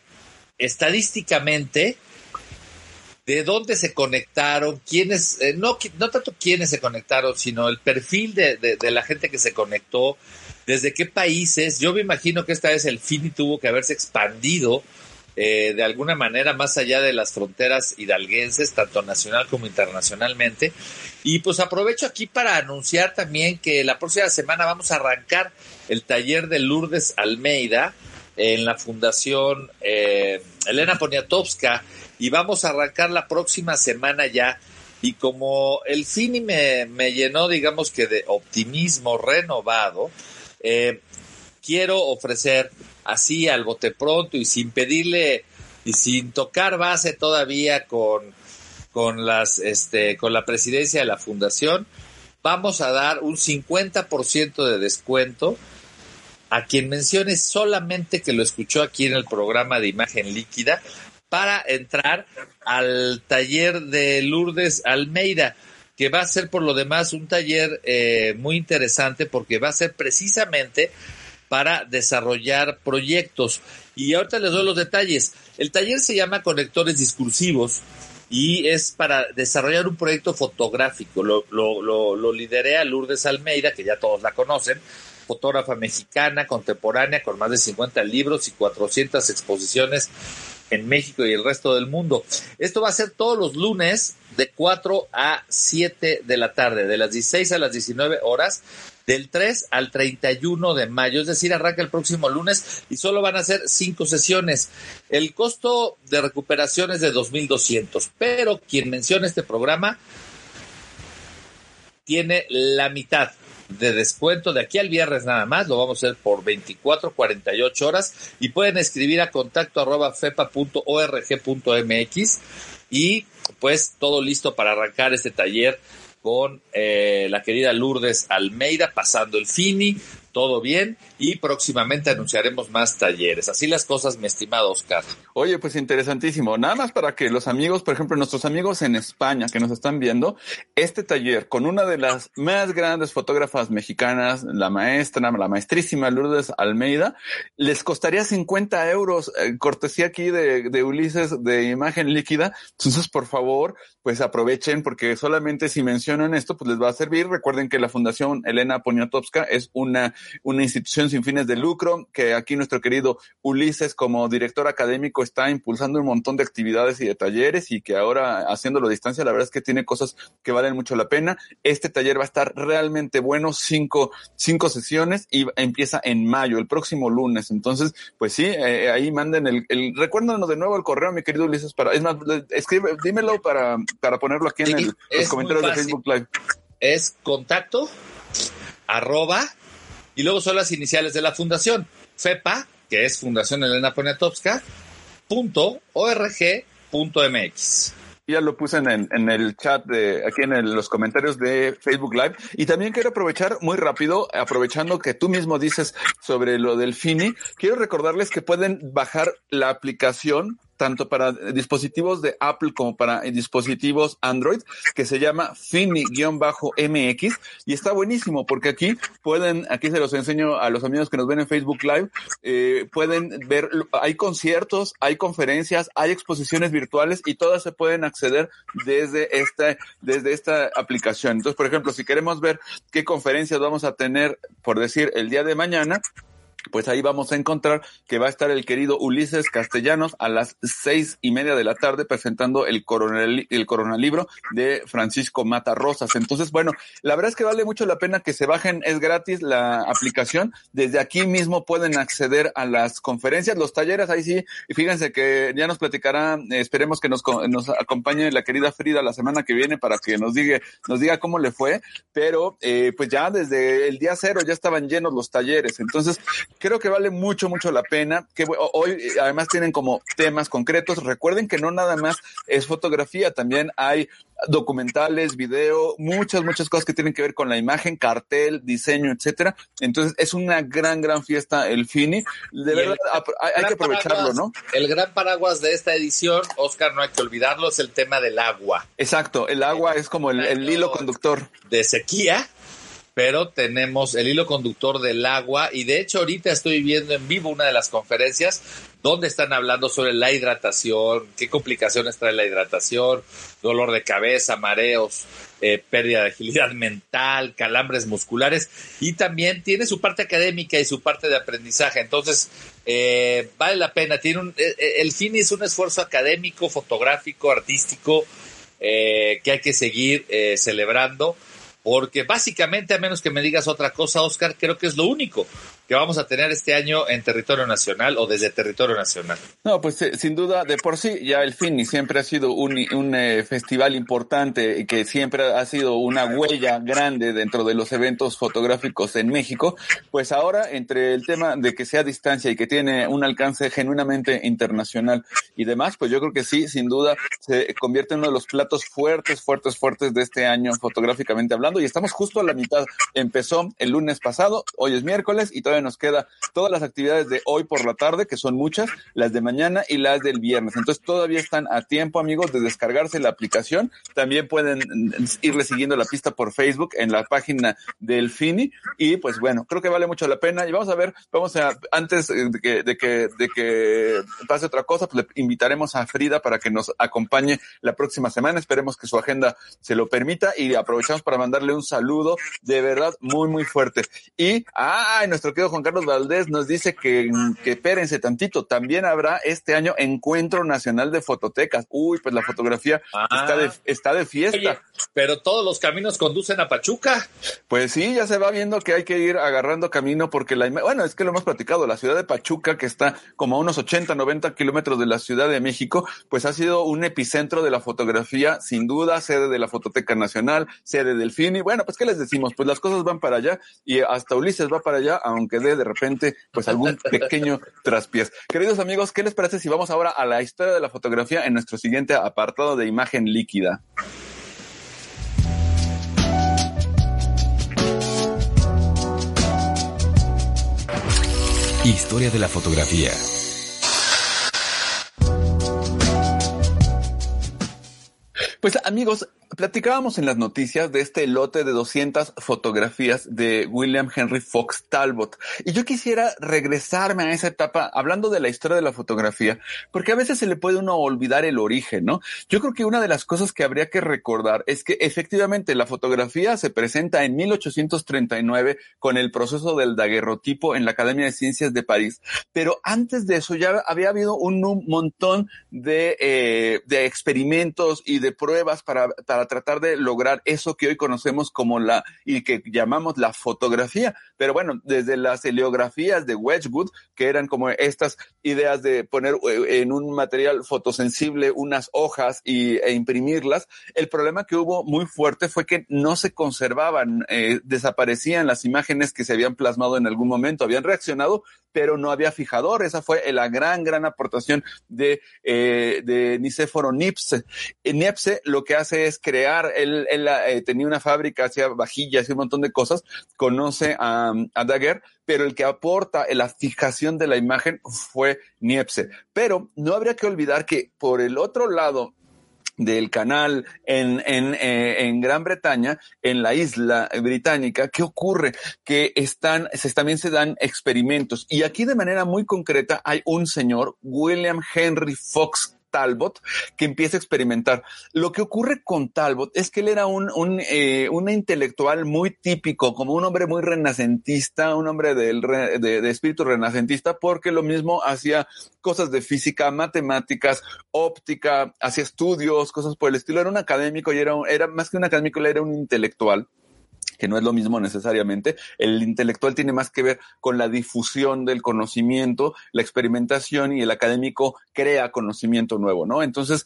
estadísticamente de dónde se conectaron, quiénes, eh, no, no tanto quiénes se conectaron, sino el perfil de, de, la gente que se conectó, desde qué países. Yo me imagino que esta vez el FINI tuvo que haberse expandido eh, de alguna manera más allá de las fronteras hidalguenses, tanto nacional como internacionalmente. Y pues aprovecho aquí para anunciar también que la próxima semana vamos a arrancar el taller de Lourdes Almeida en la Fundación eh, Elena Poniatowska y vamos a arrancar la próxima semana ya. Y como el Fini me, me llenó, digamos que de optimismo renovado, eh, quiero ofrecer así al bote pronto y sin pedirle y sin tocar base todavía con, con las, este, con la presidencia de la fundación, vamos a dar un 50% de descuento a quien mencione solamente que lo escuchó aquí en el programa de imagen líquida para entrar al taller de Lourdes Almeida. que va a ser por lo demás un taller eh, muy interesante porque va a ser precisamente para desarrollar proyectos. Y ahorita les doy los detalles. El taller se llama Conectores Discursivos y es para desarrollar un proyecto fotográfico. Lo, lo, lo, lo lideré a Lourdes Almeida, que ya todos la conocen, fotógrafa mexicana, contemporánea, con más de 50 libros y 400 exposiciones en México y el resto del mundo. Esto va a ser todos los lunes de 4 a 7 de la tarde, de las 16 a las 19 horas, del 3 al 31 de mayo, es decir, arranca el próximo lunes y solo van a ser cinco sesiones. El costo de recuperación es de 2.200, pero quien menciona este programa tiene la mitad de descuento de aquí al viernes nada más, lo vamos a hacer por 24, 48 horas y pueden escribir a contacto arroba fepa.org.mx y pues todo listo para arrancar este taller con eh, la querida Lourdes Almeida pasando el Fini, todo bien y próximamente anunciaremos más talleres. Así las cosas, mi estimado Oscar. Oye, pues interesantísimo. Nada más para que los amigos, por ejemplo, nuestros amigos en España que nos están viendo, este taller con una de las más grandes fotógrafas mexicanas, la maestra, la maestrísima Lourdes Almeida, les costaría 50 euros, eh, cortesía aquí de, de Ulises de imagen líquida. Entonces, por favor, pues aprovechen porque solamente si mencionan esto, pues les va a servir. Recuerden que la Fundación Elena Poniatowska es una una institución sin fines de lucro, que aquí nuestro querido Ulises como director académico está impulsando un montón de actividades y de talleres y que ahora haciéndolo a distancia, la verdad es que tiene cosas que valen mucho la pena. Este taller va a estar realmente bueno, cinco, cinco sesiones y empieza en mayo, el próximo lunes. Entonces, pues sí, eh, ahí manden el, el, recuérdanos de nuevo el correo, mi querido Ulises, para, es más, escribe, dímelo para, para ponerlo aquí en el, los comentarios de Facebook Live. Es contacto arroba y luego son las iniciales de la fundación, FEPA, que es Fundación Elena Poniatowska, punto org punto mx. Ya lo puse en, el chat de aquí en los comentarios de Facebook Live. Y también quiero aprovechar muy rápido, aprovechando que tú mismo dices sobre lo del FINI, quiero recordarles que pueden bajar la aplicación tanto para dispositivos de Apple como para dispositivos Android, que se llama Fini-MX y está buenísimo porque aquí pueden, aquí se los enseño a los amigos que nos ven en Facebook Live, eh, pueden ver, hay conciertos, hay conferencias, hay exposiciones virtuales y todas se pueden acceder desde esta, desde esta aplicación. Entonces, por ejemplo, si queremos ver qué conferencias vamos a tener, por decir, el día de mañana, pues ahí vamos a encontrar que va a estar el querido Ulises Castellanos a las seis y media de la tarde presentando el coronel, el coronalibro de Francisco Mata Rosas. Entonces, bueno, la verdad es que vale mucho la pena que se bajen, es gratis la aplicación. Desde aquí mismo pueden acceder a las conferencias, los talleres, ahí sí, fíjense que ya nos platicará, esperemos que nos, nos acompañe la querida Frida la semana que viene para que nos diga, nos diga cómo le fue, pero eh, pues ya desde el día cero ya estaban llenos los talleres. Entonces, creo que vale mucho, mucho la pena. Que hoy eh, además tienen como temas concretos. Recuerden que no nada más es fotografía, también hay documentales, video, muchas, muchas cosas que tienen que ver con la imagen, cartel, diseño, etcétera. Entonces es una gran, gran fiesta el Fini. De verdad, hay, hay que aprovecharlo, ¿no? El gran paraguas de esta edición, Oscar, no hay que olvidarlo, es el tema del agua. Exacto, el agua es como el, el hilo conductor. De sequía, pero tenemos el hilo conductor del agua y de hecho ahorita estoy viendo en vivo una de las conferencias donde están hablando sobre la hidratación, qué complicaciones trae la hidratación, dolor de cabeza, mareos, eh, pérdida de agilidad mental, calambres musculares y también tiene su parte académica y su parte de aprendizaje. Entonces, eh, vale la pena. Tiene un, eh, el fin es un esfuerzo académico, fotográfico, artístico que hay que seguir celebrando porque básicamente, a menos que me digas otra cosa, Oscar, creo que es lo único que vamos a tener este año en territorio nacional o desde territorio nacional. No, pues eh, sin duda, de por sí, ya el FINI siempre ha sido un, eh, festival importante y que siempre ha sido una huella grande dentro de los eventos fotográficos en México, pues ahora entre el tema de que sea distancia y que tiene un alcance genuinamente internacional y demás, pues yo creo que sí, sin duda, se convierte en uno de los platos fuertes, fuertes, fuertes de este año fotográficamente hablando y estamos justo a la mitad. Empezó el lunes pasado, hoy es miércoles y todavía nos queda todas las actividades de hoy por la tarde, que son muchas, las de mañana y las del viernes. Entonces todavía están a tiempo, amigos, de descargarse la aplicación. También pueden irle siguiendo la pista por Facebook en la página del Fini. Y pues bueno, creo que vale mucho la pena. Y vamos a ver, vamos a, antes de que, de que, de que pase otra cosa, pues le invitaremos a Frida para que nos acompañe la próxima semana. Esperemos que su agenda se lo permita y aprovechamos para mandarle un saludo de verdad muy, muy fuerte. Y, ay, nuestro querido Juan Carlos Valdés nos dice que, que espérense tantito, también habrá este año Encuentro Nacional de Fototecas. Uy, pues la fotografía está, de, está de fiesta. Oye, pero todos los caminos conducen a Pachuca. Pues sí, ya se va viendo que hay que ir agarrando camino porque la, bueno, es que lo hemos platicado, la ciudad de Pachuca, que está como a unos 80, 90 kilómetros de la Ciudad de México, pues ha sido un epicentro de la fotografía, sin duda, sede de la Fototeca Nacional, sede del FINI. Bueno, pues, ¿qué les decimos? Pues las cosas van para allá y hasta Ulises va para allá, aunque dé de repente, pues algún pequeño traspiés. Queridos amigos, ¿qué les parece si vamos ahora a la historia de la fotografía en nuestro siguiente apartado de imagen líquida? Historia de la fotografía. Pues amigos, platicábamos en las noticias de este lote de 200 fotografías de William Henry Fox Talbot. Y yo quisiera regresarme a esa etapa hablando de la historia de la fotografía, porque a veces se le puede uno olvidar el origen, ¿no? Yo creo que una de las cosas que habría que recordar es que efectivamente la fotografía se presenta en 1839 con el proceso del daguerrotipo en la Academia de Ciencias de París, pero antes de eso ya había habido un, montón de, eh, experimentos y de pruebas para, tratar de lograr eso que hoy conocemos como la y que llamamos la fotografía. Pero bueno, desde las heliografías de Wedgwood, que eran como estas ideas de poner eh, en un material fotosensible unas hojas y, e imprimirlas, el problema que hubo muy fuerte fue que no se conservaban, eh, desaparecían las imágenes que se habían plasmado en algún momento, habían reaccionado, pero no había fijador. Esa fue la gran, gran aportación de, eh, de Nicéforo Nipse. Lo que hace es crear, él, él eh, tenía una fábrica, hacía vajillas y un montón de cosas, conoce a, a Daguerre, pero el que aporta la fijación de la imagen fue Niepce. Pero no habría que olvidar que por el otro lado, del canal en, en, eh, en, Gran Bretaña, en la isla británica, ¿qué ocurre? Que están, se, también se dan experimentos. Y aquí de manera muy concreta hay un señor, William Henry Fox Talbot que empieza a experimentar. Lo que ocurre con Talbot es que él era un, un, eh, un intelectual muy típico, como un hombre muy renacentista, un hombre del, de, de, espíritu renacentista, porque lo mismo hacía cosas de física, matemáticas, óptica, hacía estudios, cosas por el estilo. Era un académico y era, era más que un académico, era un intelectual que no es lo mismo necesariamente. El intelectual tiene más que ver con la difusión del conocimiento, la experimentación y el académico crea conocimiento nuevo, ¿no? Entonces,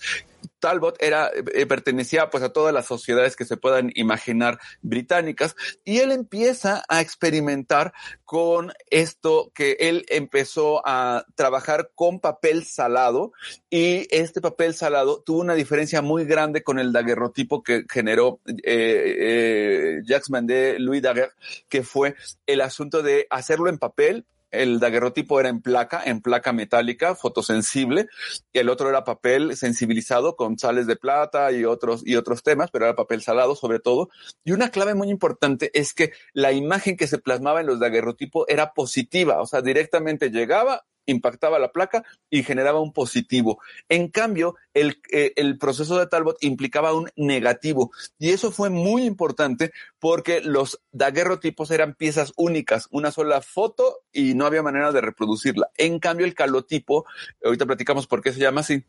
Talbot era, eh, pertenecía pues a todas las sociedades que se puedan imaginar británicas y él empieza a experimentar con esto que él empezó a trabajar con papel salado y este papel salado tuvo una diferencia muy grande con el daguerrotipo que generó eh, eh, Jacques Mandé, Louis Daguerre, que fue el asunto de hacerlo en papel el daguerrotipo era en placa, en placa metálica, fotosensible, y el otro era papel sensibilizado con sales de plata y otros, y otros temas, pero era papel salado sobre todo. Y una clave muy importante es que la imagen que se plasmaba en los daguerrotipos era positiva, o sea, directamente llegaba, impactaba la placa y generaba un positivo. En cambio, el, eh, el, proceso de Talbot implicaba un negativo. Y eso fue muy importante porque los daguerrotipos eran piezas únicas, una sola foto y no había manera de reproducirla. En cambio, el calotipo, ahorita platicamos por qué se llama así,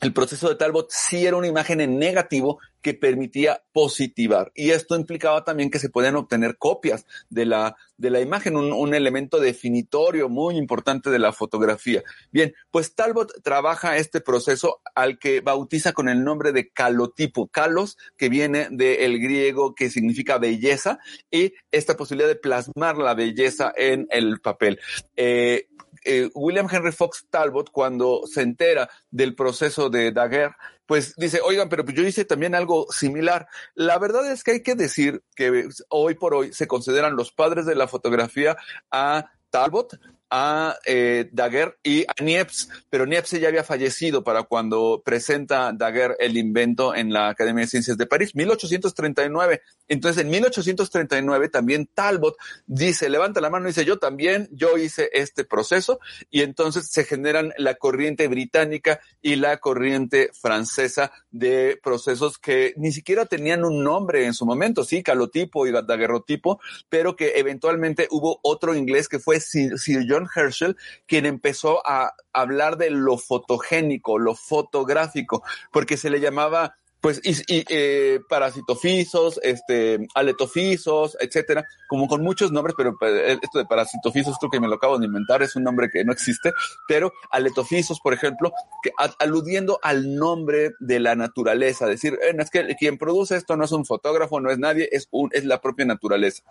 el proceso de Talbot sí era una imagen en negativo que permitía positivar. Y esto implicaba también que se podían obtener copias de la, de la imagen, un, elemento definitorio muy importante de la fotografía. Bien, pues Talbot trabaja este proceso al que bautiza con el nombre de calotipo. Calos, que viene del griego que significa belleza, y esta posibilidad de plasmar la belleza en el papel. Eh, eh, William Henry Fox Talbot, cuando se entera del proceso de Daguerre, pues dice, oigan, pero yo hice también algo similar. La verdad es que hay que decir que hoy por hoy se consideran los padres de la fotografía a Talbot, a eh, Daguerre y a Niepce, pero Niepce ya había fallecido para cuando presenta Daguerre el invento en la Academia de Ciencias de París, 1839. Entonces, en 1839 también Talbot dice, levanta la mano y dice, yo también, yo hice este proceso, y entonces se generan la corriente británica y la corriente francesa de procesos que ni siquiera tenían un nombre en su momento, sí, calotipo y daguerrotipo, pero que eventualmente hubo otro inglés que fue Sir, Sir John Herschel, quien empezó a hablar de lo fotogénico, lo fotográfico, porque se le llamaba pues y, eh, parasitofisos, este, aletofisos, etcétera, como con muchos nombres, pero eh, esto de parasitofisos creo que me lo acabo de inventar, es un nombre que no existe, pero aletofisos, por ejemplo, que aludiendo al nombre de la naturaleza, decir, eh, es que quien produce esto no es un fotógrafo, no es nadie, es un, es la propia naturaleza.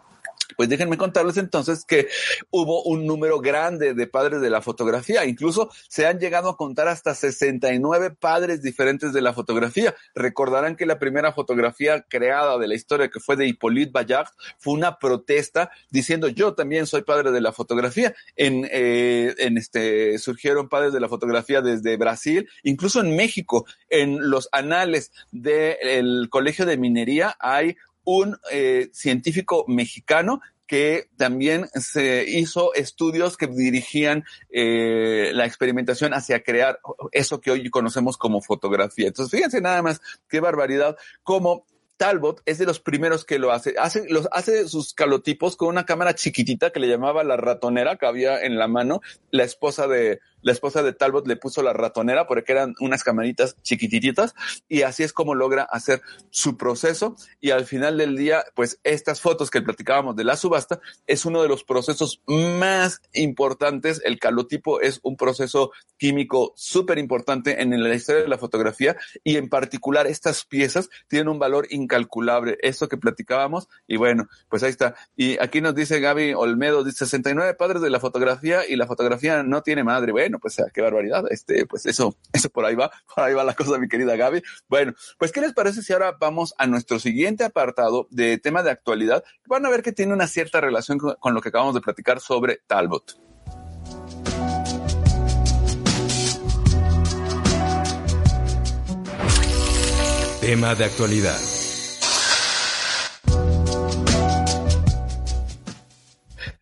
Pues déjenme contarles entonces que hubo un número grande de padres de la fotografía. Incluso se han llegado a contar hasta 69 padres diferentes de la fotografía. Recordarán que la primera fotografía creada de la historia, que fue de Hippolyte Bayard, fue una protesta diciendo yo también soy padre de la fotografía. En, eh, en este surgieron padres de la fotografía desde Brasil, incluso en México, en los anales del Colegio de Minería hay un eh, científico mexicano que también se hizo estudios que dirigían eh, la experimentación hacia crear eso que hoy conocemos como fotografía. Entonces, fíjense nada más qué barbaridad, como Talbot es de los primeros que lo hace. Hace, los, hace sus calotipos con una cámara chiquitita que le llamaba la ratonera que había en la mano. La esposa de, la esposa de Talbot le puso la ratonera porque eran unas camaritas chiquititas y así es como logra hacer su proceso y al final del día, pues estas fotos que platicábamos de la subasta es uno de los procesos más importantes. El calotipo es un proceso químico súper importante en la historia de la fotografía y en particular estas piezas tienen un valor incalculable. Esto que platicábamos y bueno, pues ahí está. Y aquí nos dice Gaby Olmedo, dice 69 padres de la fotografía y la fotografía no tiene madre. Bueno, pues qué barbaridad. Este, pues eso, eso por ahí va, por ahí va la cosa, mi querida Gaby. Bueno, pues ¿qué les parece si ahora vamos a nuestro siguiente apartado de tema de actualidad? Van a ver que tiene una cierta relación con, con lo que acabamos de platicar sobre Talbot. Tema de actualidad.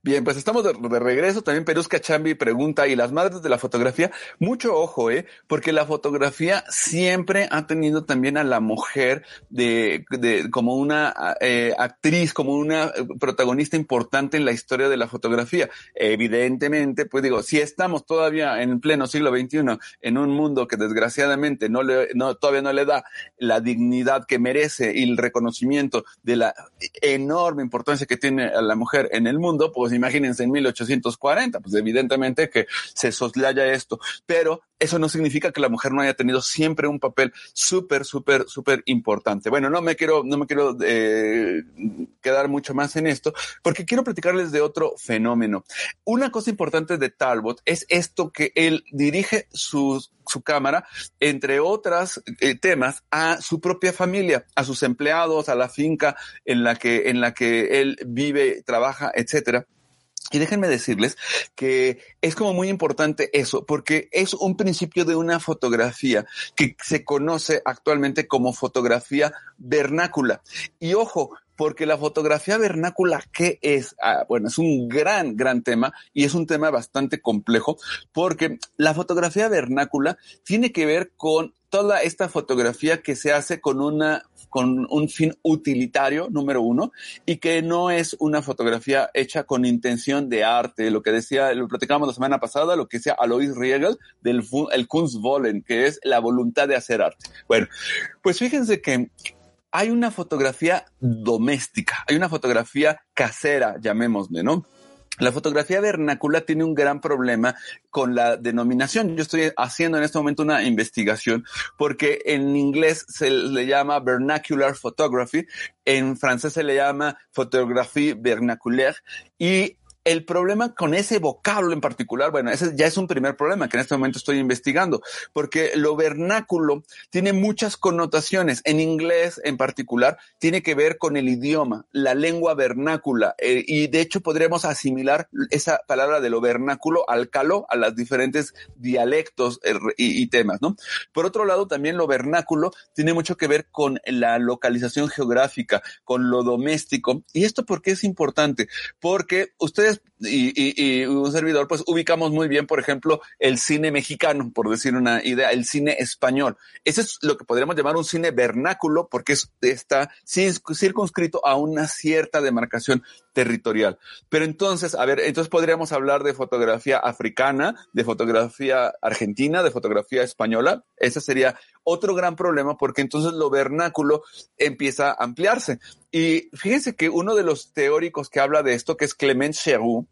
Bien, pues estamos de, regreso. También Perusca Chambi pregunta, ¿y las madres de la fotografía? Mucho ojo, ¿eh? Porque la fotografía siempre ha tenido también a la mujer de, de como una eh, actriz, como una protagonista importante en la historia de la fotografía. Evidentemente, pues digo, si estamos todavía en pleno siglo XXI en un mundo que desgraciadamente no le, no, todavía no le da la dignidad que merece y el reconocimiento de la enorme importancia que tiene a la mujer en el mundo, pues imagínense en 1840, pues evidentemente que se soslaya esto, pero eso no significa que la mujer no haya tenido siempre un papel súper, súper, súper importante. Bueno, no me quiero, no me quiero eh, quedar mucho más en esto, porque quiero platicarles de otro fenómeno. Una cosa importante de Talbot es esto que él dirige sus su cámara, entre otras eh, temas, a su propia familia, a sus empleados, a la finca en la que, en la que él vive, trabaja, etcétera. Y déjenme decirles que es como muy importante eso, porque es un principio de una fotografía que se conoce actualmente como fotografía vernácula. Y ojo, porque la fotografía vernácula, ¿qué es? Ah, bueno, es un gran, gran tema y es un tema bastante complejo, porque la fotografía vernácula tiene que ver con toda esta fotografía que se hace con una con un fin utilitario, número uno, y que no es una fotografía hecha con intención de arte, lo que decía, lo platicábamos la semana pasada, lo que decía Alois Riegel del el Kunstwollen, que es la voluntad de hacer arte. Bueno, pues fíjense que hay una fotografía doméstica, hay una fotografía casera, llamémosle, ¿no? La fotografía vernácula tiene un gran problema con la denominación. Yo estoy haciendo en este momento una investigación porque en inglés se le llama vernacular photography, en francés se le llama photographie vernaculaire y El problema con ese vocablo en particular, bueno, ese ya es un primer problema que en este momento estoy investigando, porque lo vernáculo tiene muchas connotaciones. En inglés, en particular, tiene que ver con el idioma, la lengua vernácula, eh, y de hecho podríamos asimilar esa palabra de lo vernáculo al calo, a las diferentes dialectos eh, y, y temas, ¿no? Por otro lado, también lo vernáculo tiene mucho que ver con la localización geográfica, con lo doméstico. ¿Y esto por qué es importante? Porque ustedes just y, y, y, un servidor, pues ubicamos muy bien, por ejemplo, el cine mexicano, por decir una idea, el cine español. Ese es lo que podríamos llamar un cine vernáculo porque es, está circunscrito a una cierta demarcación territorial. Pero entonces, a ver, entonces podríamos hablar de fotografía africana, de fotografía argentina, de fotografía española. Ese sería otro gran problema porque entonces lo vernáculo empieza a ampliarse. Y fíjense que uno de los teóricos que habla de esto, que es Clement Cherou,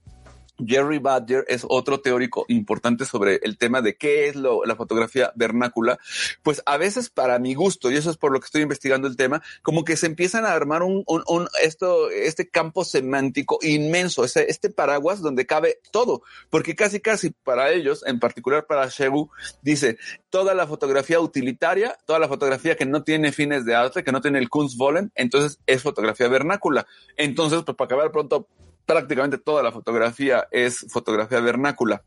Jerry Badger es otro teórico importante sobre el tema de qué es lo, la fotografía vernácula. Pues a veces para mi gusto, y eso es por lo que estoy investigando el tema, como que se empiezan a armar un, un, un esto, este campo semántico inmenso, ese, este paraguas donde cabe todo, porque casi casi para ellos, en particular para Shebu, dice toda la fotografía utilitaria, toda la fotografía que no tiene fines de arte, que no tiene el Kunstwollen, entonces es fotografía vernácula. Entonces, pues para acabar pronto, prácticamente toda la fotografía es fotografía vernácula.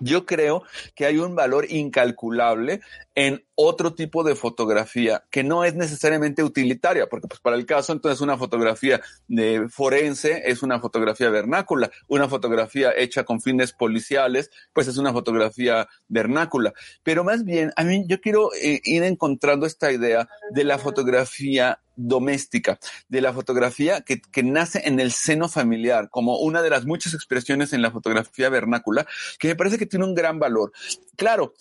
Yo creo que hay un valor incalculable en otro tipo de fotografía que no es necesariamente utilitaria, porque pues para el caso entonces una fotografía de forense es una fotografía vernácula, una fotografía hecha con fines policiales, pues es una fotografía vernácula. Pero más bien, a mí yo quiero eh, ir encontrando esta idea de la fotografía doméstica, de la fotografía que, que, nace en el seno familiar, como una de las muchas expresiones en la fotografía vernácula, que me parece que tiene un gran valor. Claro,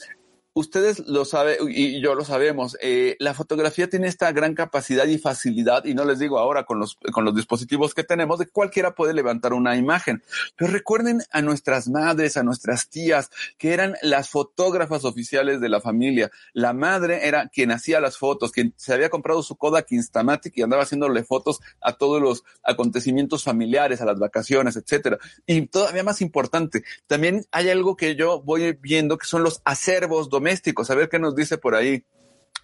ustedes lo saben y yo lo sabemos, eh, la fotografía tiene esta gran capacidad y facilidad, y no les digo ahora con los, con los dispositivos que tenemos, de cualquiera puede levantar una imagen. Pero recuerden a nuestras madres, a nuestras tías, que eran las fotógrafas oficiales de la familia. La madre era quien hacía las fotos, quien se había comprado su Kodak Instamatic y andaba haciéndole fotos a todos los acontecimientos familiares, a las vacaciones, etcétera. Y todavía más importante, también hay algo que yo voy viendo que son los acervos domésticos domésticos. A ver qué nos dice por ahí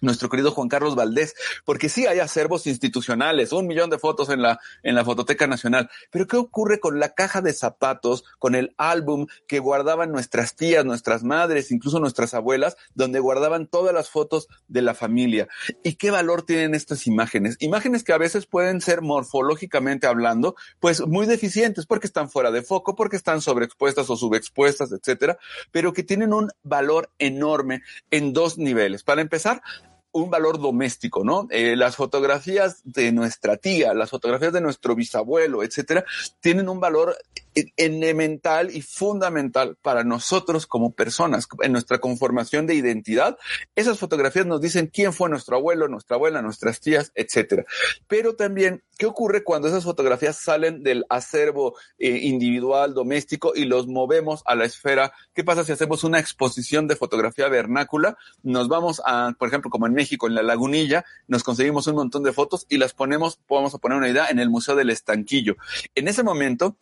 nuestro querido Juan Carlos Valdés, porque sí hay acervos institucionales, un millón de fotos en la, en la Fototeca Nacional, pero ¿qué ocurre con la caja de zapatos, con el álbum que guardaban nuestras tías, nuestras madres, incluso nuestras abuelas, donde guardaban todas las fotos de la familia? ¿Y qué valor tienen estas imágenes? Imágenes que a veces pueden ser morfológicamente hablando, pues muy deficientes, porque están fuera de foco, porque están sobreexpuestas o subexpuestas, etcétera, pero que tienen un valor enorme en dos niveles. Para empezar, un valor doméstico, ¿no? Eh, las fotografías de nuestra tía, las fotografías de nuestro bisabuelo, etcétera, tienen un valor elemental y fundamental para nosotros como personas, en nuestra conformación de identidad. Esas fotografías nos dicen quién fue nuestro abuelo, nuestra abuela, nuestras tías, etcétera. Pero también, ¿qué ocurre cuando esas fotografías salen del acervo eh, individual, doméstico y los movemos a la esfera? ¿Qué pasa si hacemos una exposición de fotografía vernácula? Nos vamos a, por ejemplo, como en México, en la Lagunilla, nos conseguimos un montón de fotos y las ponemos, vamos a poner una idea, en el Museo del Estanquillo. En ese momento,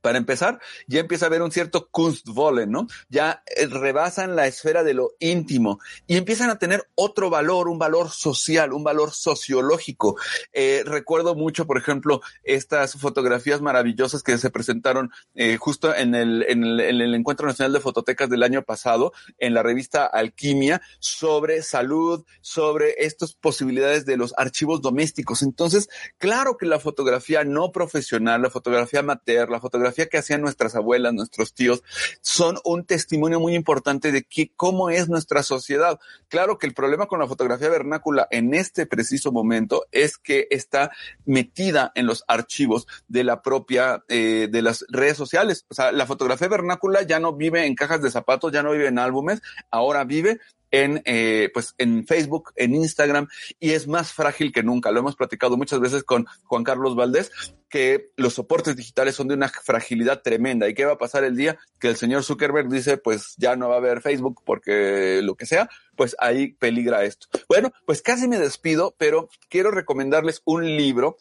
para empezar, ya empieza a haber un cierto Kunstwollen, ¿no? Ya eh, rebasan la esfera de lo íntimo y empiezan a tener otro valor, un valor social, un valor sociológico. Eh, recuerdo mucho, por ejemplo, estas fotografías maravillosas que se presentaron eh, justo en el, en, el, en el Encuentro Nacional de Fototecas del año pasado, en la revista Alquimia, sobre salud, sobre estas posibilidades de los archivos domésticos. Entonces, claro que la fotografía no profesional, la fotografía amateur, la que hacían nuestras abuelas, nuestros tíos, son un testimonio muy importante de que, cómo es nuestra sociedad. Claro que el problema con la fotografía vernácula en este preciso momento es que está metida en los archivos de la propia, eh, de las redes sociales. O sea, la fotografía vernácula ya no vive en cajas de zapatos, ya no vive en álbumes, ahora vive en, eh, pues en Facebook, en Instagram, y es más frágil que nunca. Lo hemos platicado muchas veces con Juan Carlos Valdés, que los soportes digitales son de una fragilidad tremenda. ¿Y qué va a pasar el día que el señor Zuckerberg dice, pues ya no va a haber Facebook porque lo que sea? Pues ahí peligra esto. Bueno, pues casi me despido, pero quiero recomendarles un libro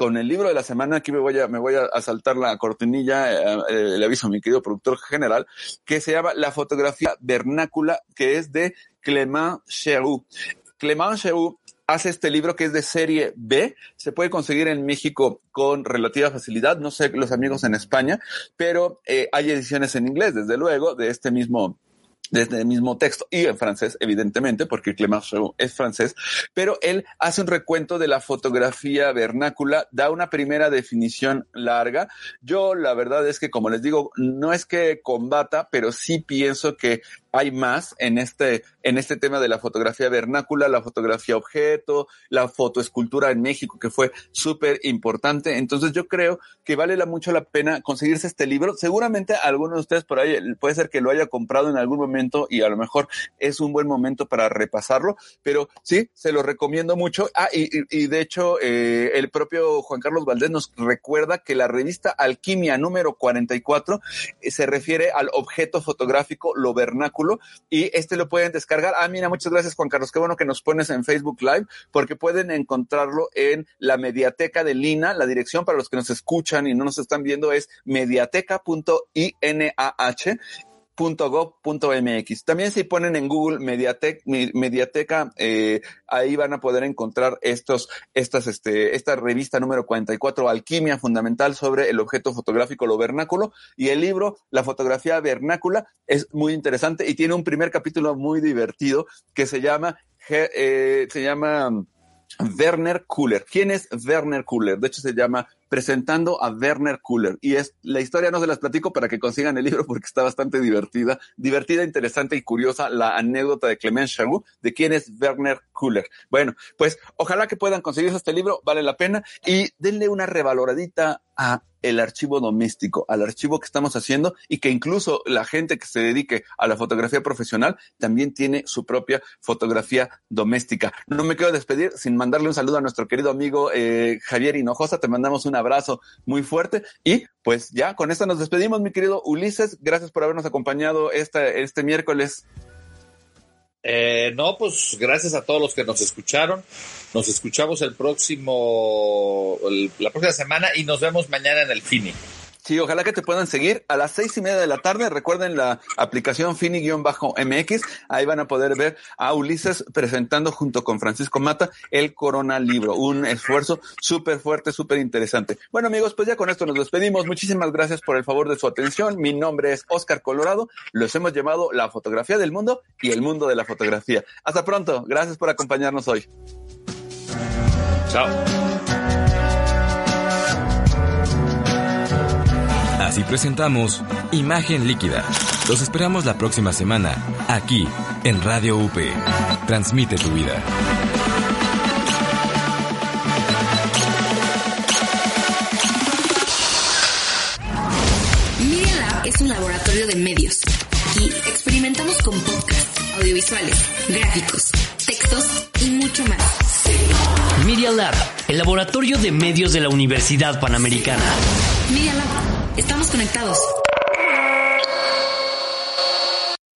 con el libro de la semana. Aquí me voy a, saltar la cortinilla, eh, eh, le aviso a mi querido productor general, que se llama La fotografía vernácula, que es de Clément Cherou. Clément Cherou hace este libro que es de serie B. Se puede conseguir en México con relativa facilidad. No sé los amigos en España, pero eh, hay ediciones en inglés, desde luego, de este mismo desde el mismo texto y en francés, evidentemente, porque Clemenceau es francés, pero él hace un recuento de la fotografía vernácula, da una primera definición larga. Yo, la verdad es que, como les digo, no es que combata, pero sí pienso que hay más en este, en este tema de la fotografía vernácula, la fotografía objeto, la fotoescultura en México, que fue súper importante. Entonces yo creo que vale la, mucho la pena conseguirse este libro. Seguramente alguno de ustedes por ahí puede ser que lo haya comprado en algún momento y a lo mejor es un buen momento para repasarlo, pero sí, se lo recomiendo mucho. Ah, y, de hecho, eh, el propio Juan Carlos Valdés nos recuerda que la revista Alquimia número 44 eh, se refiere al objeto fotográfico, lo vernáculo y este lo pueden descargar. Ah, mira, muchas gracias Juan Carlos, qué bueno que nos pones en Facebook Live porque pueden encontrarlo en la mediateca de Lina. La dirección para los que nos escuchan y no nos están viendo es mediateca.inah .gov.mx. También si ponen en Google Mediateca, eh, ahí van a poder encontrar estos, estas, este, esta revista número 44, Alquimia Fundamental sobre el objeto fotográfico, lo vernáculo, y el libro, La fotografía vernácula, es muy interesante y tiene un primer capítulo muy divertido que se llama, eh, se llama Werner Kuller. ¿Quién es Werner Kuller? De hecho, se llama presentando a Werner Kuller. Y es la historia no se las platico para que consigan el libro porque está bastante divertida, divertida, interesante y curiosa la anécdota de Clement Charou de quién es Werner Kuller. Bueno, pues ojalá que puedan conseguir este libro, vale la pena y denle una revaloradita a el archivo doméstico, al archivo que estamos haciendo y que incluso la gente que se dedique a la fotografía profesional también tiene su propia fotografía doméstica. No me quiero despedir sin mandarle un saludo a nuestro querido amigo eh, Javier Hinojosa, te mandamos una abrazo muy fuerte y pues ya con esto nos despedimos, mi querido Ulises. Gracias por habernos acompañado este, este miércoles. Eh, no, pues gracias a todos los que nos escucharon. Nos escuchamos el próximo, la próxima semana y nos vemos mañana en el Fini. Sí, ojalá que te puedan seguir a las seis y media de la tarde. Recuerden la aplicación Fini-MX. Ahí van a poder ver a Ulises presentando junto con Francisco Mata el Corona Libro. Un esfuerzo súper fuerte, súper interesante. Bueno, amigos, pues ya con esto nos despedimos. Muchísimas gracias por el favor de su atención. Mi nombre es Oscar Colorado. Los hemos llamado la fotografía del mundo y el mundo de la fotografía. Hasta pronto. Gracias por acompañarnos hoy. Chao. Así presentamos Imagen Líquida. Los esperamos la próxima semana, aquí, en Radio UP. Transmite tu vida. Media Lab es un laboratorio de medios. Aquí experimentamos con podcasts, audiovisuales, gráficos, textos y mucho más. Media Lab, el laboratorio de medios de la Universidad Panamericana. Media Lab Estamos conectados.